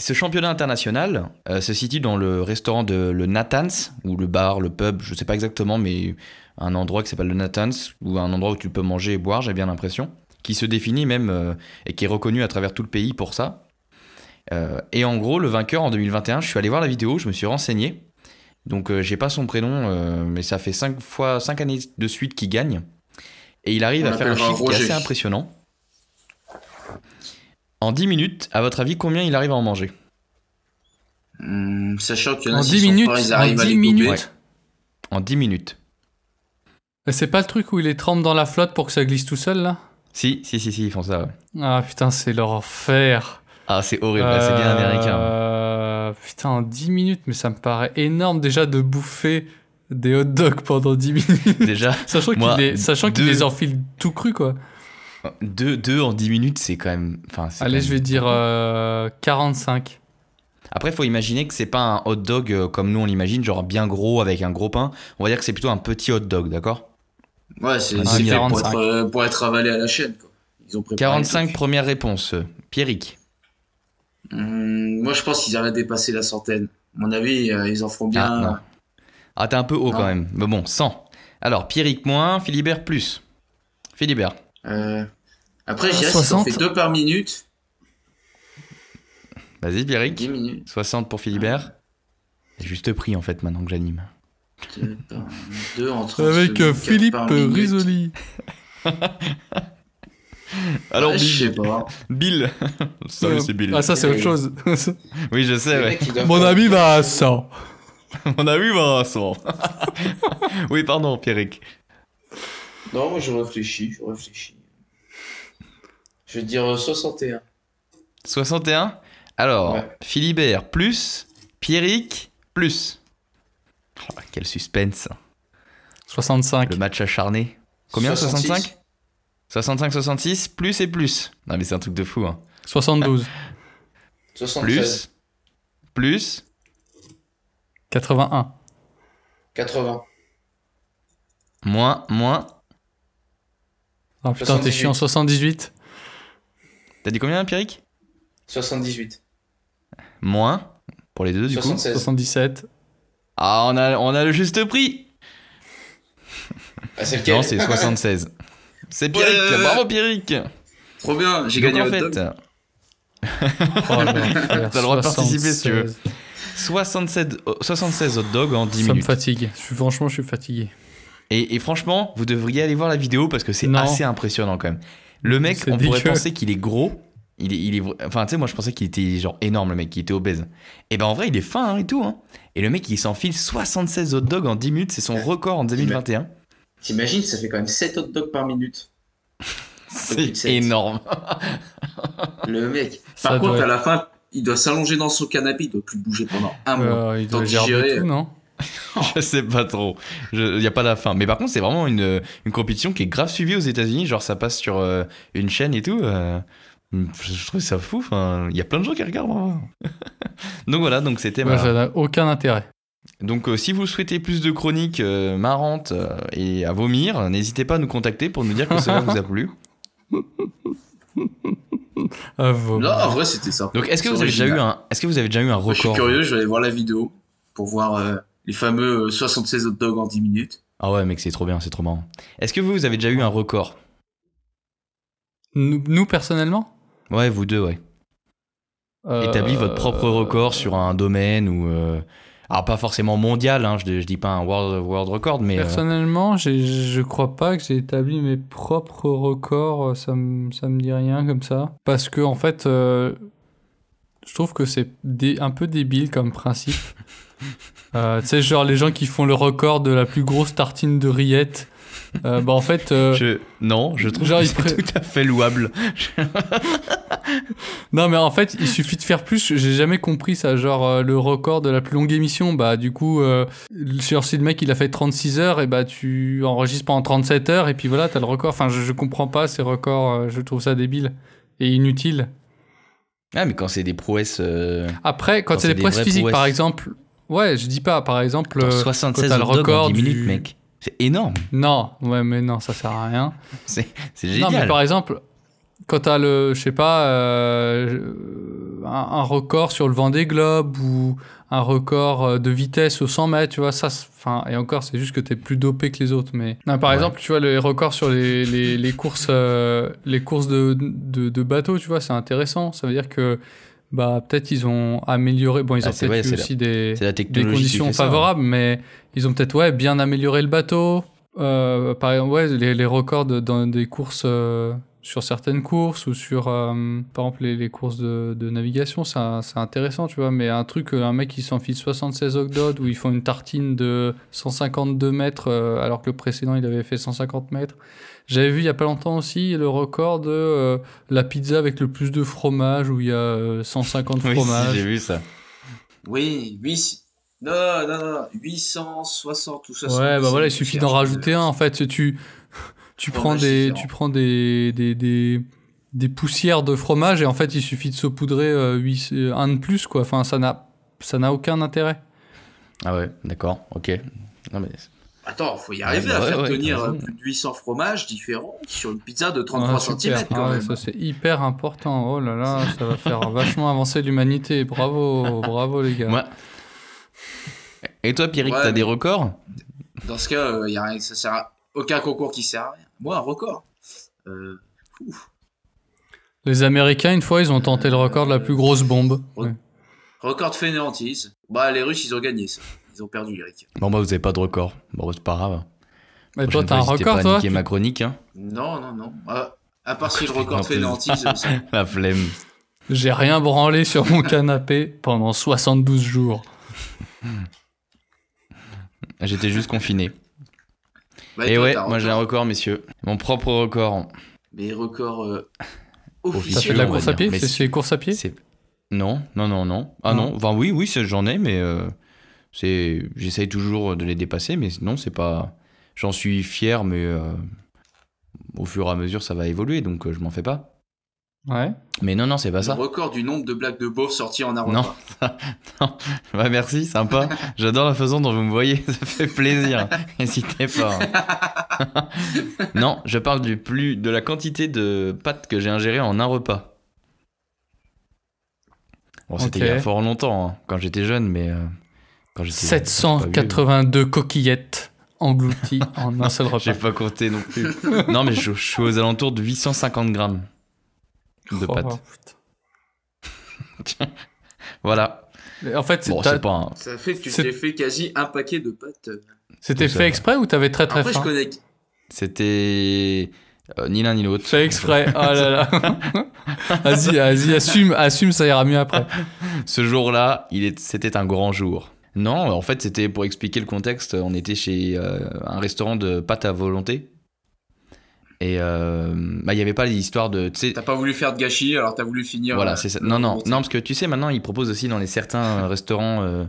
Ce championnat international euh, se situe dans le restaurant de le Nathan's, ou le bar, le pub, je sais pas exactement, mais un endroit qui s'appelle le Nathan's, ou un endroit où tu peux manger et boire, j'ai bien l'impression, qui se définit même euh, et qui est reconnu à travers tout le pays pour ça. Euh, et en gros, le vainqueur en 2021, je suis allé voir la vidéo, je me suis renseigné. Donc j'ai pas son prénom, mais ça fait 5 fois 5 années de suite qu'il gagne. Et il arrive On à faire un chiffre qui est assez impressionnant. En 10 minutes, à votre avis, combien il arrive à en manger? Hum, sachant qu'il y en a En qui 10 sont minutes, forts, ils en arrivent à 10 les gober. minutes. Ouais. En 10 minutes. C'est pas le truc où il les trempe dans la flotte pour que ça glisse tout seul là? Si, si, si, si, ils font ça, ouais. Ah putain, c'est leur enfer. Ah, c'est horrible, là, c'est bien américain. Euh, Putain, en 10 minutes, mais ça me paraît énorme déjà de bouffer des hot dogs pendant 10 minutes. Déjà, sachant qu'il les, sachant qu'il deux- les enfile tout cru quoi. 2 deux, en 10 minutes, c'est quand même. Enfin, Allez, quand je vais dire euh, 45. Après, il faut imaginer que c'est pas un hot dog euh, comme nous on l'imagine, genre bien gros avec un gros pain. On va dire que c'est plutôt un petit hot dog, d'accord? Ouais, c'est pour 45. être, euh, pour être avalé à la chaîne. Quoi. Ils ont préparé 45 le truc. premières réponses. Pierrick. Hum, moi, je pense qu'ils arrivent à dépasser la centaine. À mon avis, euh, ils en feront bien. Ah, non. Ah, t'es un peu haut quand même. Mais bon, 100. Alors, Pierrick moins, Philibert plus. Philibert. Euh, Après, je dirais qu'ils en 60. fait deux par minute. Vas-y, Pierrick. 10 minutes. 60 pour Philibert. C'est juste prix en fait maintenant que j'anime. Deux, par- deux en 30 Avec euh, secondes, Philippe. Risoli. Alors, Ouais, je sais Bill. pas. Bill. Salut, c'est Bill. Ah, ça, c'est autre chose. Oui, je sais, Le ouais. mec, il doit Mon faire- ami va à 100. On a vu Vincent. oui, pardon, Pierrick. Non, moi, je réfléchis. Je réfléchis. Je vais dire euh, 61. 61. Alors, Ouais. Philibert plus, Pierrick plus. Oh, quel suspense. 65. Le match acharné. Combien 66. 65 65, 66, plus et plus. Non mais c'est un truc de fou. Hein. 72. 73. Plus, plus, 81. 80. moins, moins. Ah putain, t'es 78. chiant. 78. T'as dit combien, Pierrick? 78. Moins, pour les deux du coup. 76. 77. Ah, on a, on a le juste prix. Ah, c'est lequel? Non, c'est 76. C'est Pierrick, Ouais. bravo Pierrick. Trop bien, j'ai gagné en le fait. Oh. T'as le droit de participer si tu veux. 76. 67, euh, 76 hot dogs en 10 Ça me minutes. fatigue. Je suis, franchement, je suis fatigué. Et, et franchement, vous devriez aller voir la vidéo parce que c'est assez impressionnant quand même. Le mec, on pourrait penser qu'il est gros. Il est, il est, vra- enfin, tu sais, moi je pensais qu'il était genre énorme, le mec, qu'il était obèse. Et ben en vrai, il est fin hein, et tout. Hein. Et le mec, il s'enfile 76 hot dogs en 10 minutes, c'est son record en 2021. T'imagines, ça fait quand même 7 hot dogs par minute. C'est énorme. Le mec. Ça Par contre, doit à la fin, il doit s'allonger dans son canapé, il doit plus bouger pendant un mois. Il doit digérer. tout, non? je sais pas trop. Il n'y a pas la fin. Mais par contre, c'est vraiment une, une compétition qui est grave suivie aux États-Unis. Genre, ça passe sur euh, une chaîne et tout. euh, je je trouve ça fou. Il y a plein de gens qui regardent. hein. donc voilà, donc c'était Ouais, Ça n'a aucun intérêt. Donc euh, si vous souhaitez plus de chroniques euh, marrantes euh, et à vomir, n'hésitez pas à nous contacter pour nous dire que cela vous a plu. Ah, vos- Non, en vrai, c'était ça. Donc est-ce que C'est vous avez déjà eu original. un est-ce que vous avez déjà eu un Moi, je suis record curieux, je vais aller voir la vidéo pour voir euh, les fameux euh, 76 hot dogs en 10 minutes. Ah ouais, mec, c'est trop bien, c'est trop marrant. Est-ce que vous, vous avez déjà eu un record? Nous, nous, personnellement? Ouais, vous deux, ouais. euh, Établi votre propre record sur un domaine ou euh, alors pas forcément mondial, hein, je, je dis pas un world, world record, mais euh, Personnellement, je crois pas que j'ai établi mes propres records. Ça me, ça me dit rien comme ça. Parce que, en fait, euh, je trouve que c'est un peu débile comme principe. Euh, tu sais, genre les gens qui font le record de la plus grosse tartine de rillettes. Euh, bah, en fait. euh, je non, je trouve Genre, que c'est tout à fait louable. Non, mais en fait, il suffit de faire plus. J'ai jamais compris ça. Genre, euh, le record de la plus longue émission, bah, du coup, genre, si le mec il a fait 36 heures, et bah, tu enregistres pendant 37 heures, et puis voilà, t'as le record. Enfin, je, je comprends pas ces records. je trouve ça débile et inutile. Ah, mais quand c'est des prouesses Après, quand, Quand c'est des des prouesses physiques, par exemple. Ouais, je dis pas, par exemple. euh, 76 quand t'as le en record 10 minutes, du- mec. C'est énorme. Non, ouais, mais non, ça sert à rien. C'est c'est Non, mais génial. par exemple, quand t'as le, je sais pas, euh, un, un record sur le Vendée Globe ou un record euh, de vitesse au 100 mètres, tu vois, ça, enfin, et encore, c'est juste que t'es plus dopé que les autres, mais... Non, par Ouais. exemple, tu vois, les records sur les, les, les courses, euh, les courses de, de, de bateaux, tu vois, c'est intéressant, ça veut dire que, bah, peut-être ils ont amélioré, bon, ils Ah, ont peut-être eu aussi des, la des conditions ça, hein. favorables, mais ils ont peut-être, ouais, bien amélioré le bateau, euh, par exemple, ouais, les, les records de- dans des courses... euh, sur certaines courses ou sur, euh, par exemple, les, les courses de, de navigation, c'est intéressant, tu vois. Mais un truc, un mec qui s'enfile 76 ogdodes où ils font une tartine de 152 mètres alors que le précédent il avait fait 150 mètres. J'avais vu il y a pas longtemps aussi le record de euh, la pizza avec le plus de fromage où il y a euh, 150 Oui, si, fromages. j'ai vu ça. Oui, 8... Non, non, non, 860 ou 60. Ouais, bah voilà, il suffit d'en rajouter un en fait. Tu, tu prends des, tu prends des, des, des, des poussières de fromage et en fait il suffit de saupoudrer euh, huit- euh, un de plus quoi. Enfin, ça n'a, ça n'a aucun intérêt. Ah ouais, d'accord, ok. Non, mais... Attends, faut y Ouais, arriver bah à ouais, faire ouais, tenir euh, raison. plus de 800 fromages différents sur une pizza de 33 Ah, cm Ah quand ouais, même. ça c'est hyper important. Oh là là, ça va faire vachement avancer l'humanité. Bravo, bravo les gars. Moi... Et toi, Pierrick, Ouais, t'as des records? Dans ce cas, euh, y a rien, ça sert à aucun concours qui sert à rien. Moi, un record. Euh. Les Américains, une fois, ils ont tenté le record de la plus grosse bombe. Ouais. Record de fainéantise. Bah, les Russes, ils ont gagné ça. Ils ont perdu, Eric. Bon, bah, vous avez pas de record. Bon, c'est pas grave. Mais toi, t'as un record, toi ma chronique, hein. Non, non, non. Ah, à part si le Record euh, ça- La flemme. J'ai rien branlé sur mon canapé pendant 72 jours. J'étais juste confiné. Bah, Et toi, ouais, moi j'ai un record. messieurs. Mon propre record. Mais record euh, Ça Officiel, fait de la course à pied? C'est courses à pied? non, non, non, non. Ah Non. non, enfin oui, oui, j'en ai, mais euh, c'est, j'essaye toujours de les dépasser, mais non, c'est pas. J'en suis fier, mais euh, au fur et à mesure, ça va évoluer, donc euh, je m'en fais pas. Ouais. Mais non, non, c'est pas Le ça. record du nombre de blagues de beauf sorties en un Non. repas. non, bah merci, sympa. J'adore la façon dont vous me voyez, ça fait plaisir. N'hésitez pas. non, je parle du plus de la quantité de pâtes que j'ai ingérées en un repas. Bon, c'était il y a fort longtemps, hein, quand j'étais jeune, mais euh, quand j'étais pas vieux. 782 coquillettes englouties en un seul repas. J'ai pas compté non plus. non, mais je, je suis aux alentours de 850 grammes de Oh, pâtes. putain. Voilà. Mais En fait, Bon, pas un... Ça fait que tu C'est- t'es fait quasi un paquet de pâtes. c'était fait exprès ou t'avais très très Après, je faim connais. C'était euh, ni l'un ni l'autre. Fait exprès. Oh là là. vas-y, vas-y, assume, assume, ça ira mieux après. Ce jour-là, il est... c'était un grand jour. Non, en fait, c'était pour expliquer le contexte. On était chez euh, un restaurant de pâtes à volonté. Et euh, bah, il n'y avait pas l'histoire de. T'as pas voulu faire de gâchis, alors t'as voulu finir. Voilà, euh, c'est ça. Non, non, non, parce que tu sais, maintenant, ils proposent aussi dans les certains restaurants euh,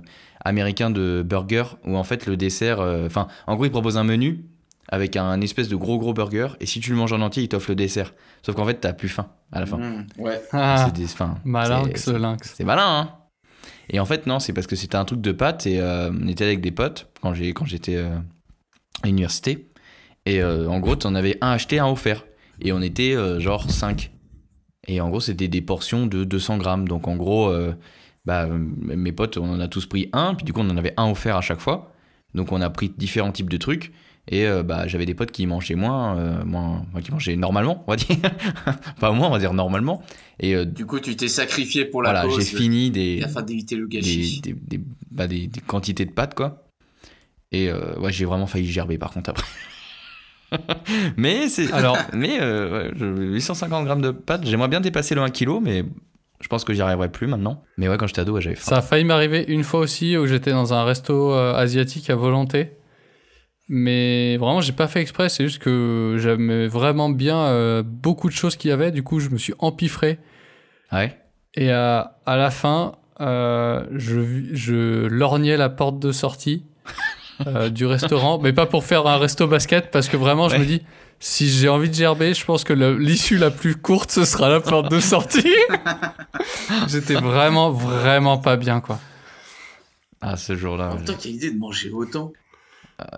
américains de burgers où en fait le dessert. euh, Enfin, en gros, ils proposent un menu avec un espèce de gros gros burger et si tu le manges en entier, ils t'offrent le dessert. Sauf qu'en fait, t'as plus faim à la fin. Mmh, ouais. Ah, C'est des, lynx. c'est malin, hein Et en fait, non, c'est parce que c'était un truc de pâtes et euh, on était avec des potes quand j'ai quand j'étais euh, à l'université. Et euh, en gros, t'en avais un acheté, un offert. Et on était genre 5. Et en gros, c'était des portions de 200 grammes. Donc en gros, bah, mes potes, on en a tous pris un. Puis du coup, on en avait un offert à chaque fois. Donc on a pris différents types de trucs. Et euh, bah, j'avais des potes qui mangeaient moins, euh, moins, enfin, qui mangeaient normalement, on va dire. Pas moins, on va dire normalement. Et euh, Du coup, tu t'es sacrifié pour la voilà, cause. j'ai fini des, Afin d'éviter le gâchis. des, des- bah, des- des quantités de pâtes, quoi. Et euh, ouais, j'ai vraiment failli gerber par contre après. mais c'est. Alors, Mais euh, ouais, je- 850 grammes de pâtes, j'aimerais bien dépasser le 1 kg, mais je pense que j'y arriverai plus maintenant. Mais ouais, quand j'étais ado, ouais, j'avais faim. ça a failli m'arriver une fois aussi où j'étais dans un resto euh, asiatique à volonté. Mais vraiment, j'ai pas fait exprès. C'est juste que j'aimais vraiment bien euh, beaucoup de choses qu'il y avait. Du coup, je me suis empiffré. Ouais. Et à, à la fin, euh, je, je lorgnais la porte de sortie euh, du restaurant, mais pas pour faire un resto basket, parce que vraiment, je me dis, si j'ai envie de gerber, je pense que l'issue la plus courte, ce sera la porte de sortie. J'étais vraiment, vraiment pas bien, quoi. Ah, ce jour-là. En même temps, quelle idée de manger autant.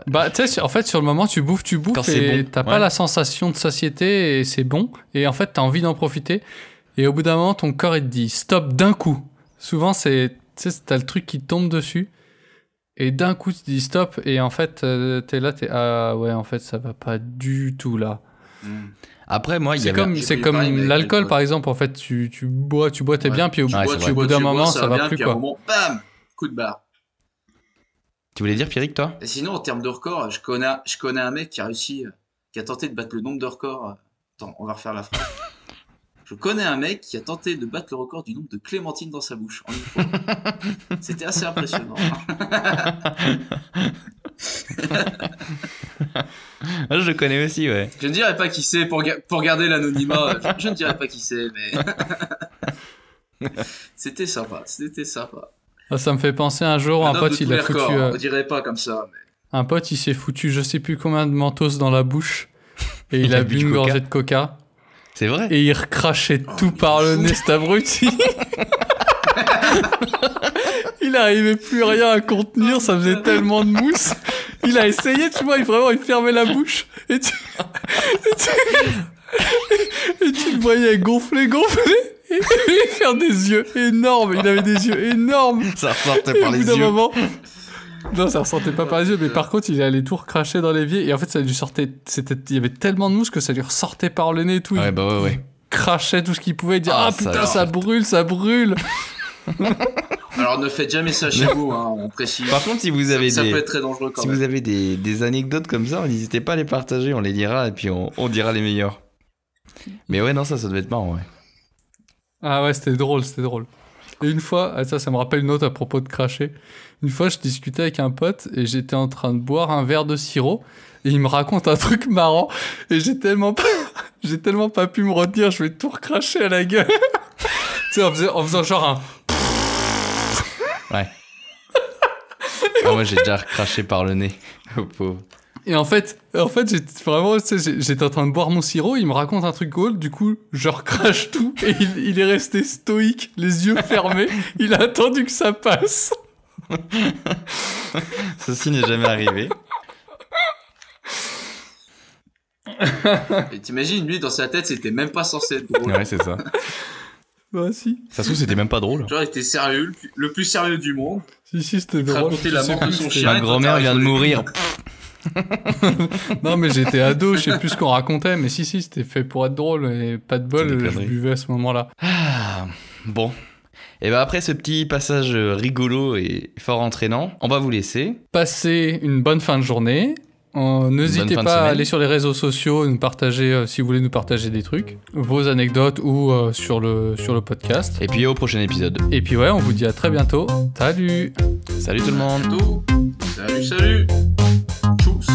Bah, tu sais, en fait, sur le moment, tu bouffes, tu bouffes, Quand et bon, t'as pas la sensation de satiété, et c'est bon, et en fait, t'as envie d'en profiter. Et au bout d'un moment, ton corps, il te dit stop d'un coup. Souvent, c'est, tu sais, t'as le truc qui tombe dessus. Et d'un coup, tu te dis stop. Et en fait, euh, t'es là, t'es, ah ouais, en fait, ça va pas du tout là. Hmm. Après, moi, il y C'est comme, c'est comme l'alcool, par exemple. En fait, tu, tu bois, tu bois, t'es Ouais. bien, puis au, bout d'un moment, ça va bien, plus, puis à un quoi. moment, bam Coup de barre. Tu voulais dire, Pierrick, toi? Et sinon, en termes de record, je connais, je connais un mec qui a réussi, qui a tenté de battre le nombre de records. Attends, on va refaire la phrase. Je connais un mec qui a tenté de battre le record du nombre de clémentines dans sa bouche. en une fois. C'était assez impressionnant. Ah, je le connais aussi, ouais. Je ne dirais pas qui c'est pour, ga- pour garder l'anonymat. Je, je ne dirais pas qui c'est, mais c'était sympa. C'était sympa. Ah, Ça me fait penser un jour, un, de pote, il a foutu, records, euh, On dirait pas comme ça, mais un pote, il s'est foutu, je sais plus combien de mentos dans la bouche. Et il, a bu du une coca. gorgée de coca. C'est vrai. Et il recrachait Oh, tout par le nez, cet abruti. il arrivait plus rien à contenir, ça faisait tellement de mousse. Il a essayé, tu vois, il, vraiment, il fermait la bouche. Et tu, et tu, et tu le voyais gonfler, gonfler. Et, faire des yeux énormes. Il avait des yeux énormes. Ça ressortait par les yeux. moment. Non, ça ressortait pas par les yeux, mais par contre, il allait tout recracher dans l'évier. Et en fait, ça lui sortait. C'était, il y avait tellement de mousse que ça lui ressortait par le nez et tout. Ouais, Il bah ouais, ouais. crachait tout ce qu'il pouvait. Il disait Ah, Ah, ça putain, ça brûle, ça brûle. alors ne faites jamais ça chez vous, hein, on précise. Par contre, si vous avez ça des. peut être très dangereux quand Si même. vous avez des, des anecdotes comme ça, n'hésitez pas à les partager, on les dira et puis on, on dira les meilleurs. Mais ouais, non, ça, ça devait être marrant, ouais. Ah ouais, c'était drôle, c'était drôle. Et une fois, ah, ça, ça me rappelle une autre à propos de cracher. Une fois, je discutais avec un pote et j'étais en train de boire un verre de sirop et il me raconte un truc marrant et j'ai tellement pas, j'ai tellement pas pu me retenir, je vais tout recracher à la gueule. tu sais, en faisant, en faisant genre un. Ah, moi, j'ai déjà craché par le nez. Oh, pauvre. Et en fait, en fait, j'étais vraiment, tu sais, j'ai- j'étais en train de boire mon sirop, il me raconte un truc cool, du coup, je recrache tout et il, il est resté stoïque, les yeux fermés, il a attendu que ça passe. Ceci n'est jamais arrivé. Et t'imagines, lui, dans sa tête, c'était même pas censé être drôle. Ouais, c'est ça. Bah si, Ça se trouve, c'était même pas drôle. Genre, il était sérieux, le plus- sérieux du monde. si, si, c'était drôle. racontait Je la mort de son chien. Ma grand-mère vient de mourir. Non, mais j'étais ado, je sais plus ce qu'on racontait, mais si, si, c'était fait pour être drôle et pas de bol, je buvais à ce moment-là. Ah, bon. Et ben après ce petit passage rigolo et fort entraînant, on va vous laisser. Passez une bonne fin de journée. Euh, N'hésitez pas à aller sur les réseaux sociaux, nous partager euh, si vous voulez nous partager des trucs, vos anecdotes ou euh, sur, le, sur le podcast. Et puis au prochain épisode. Et puis ouais, on vous dit à très bientôt. Salut Salut tout le monde. Salut, salut. Tchuss.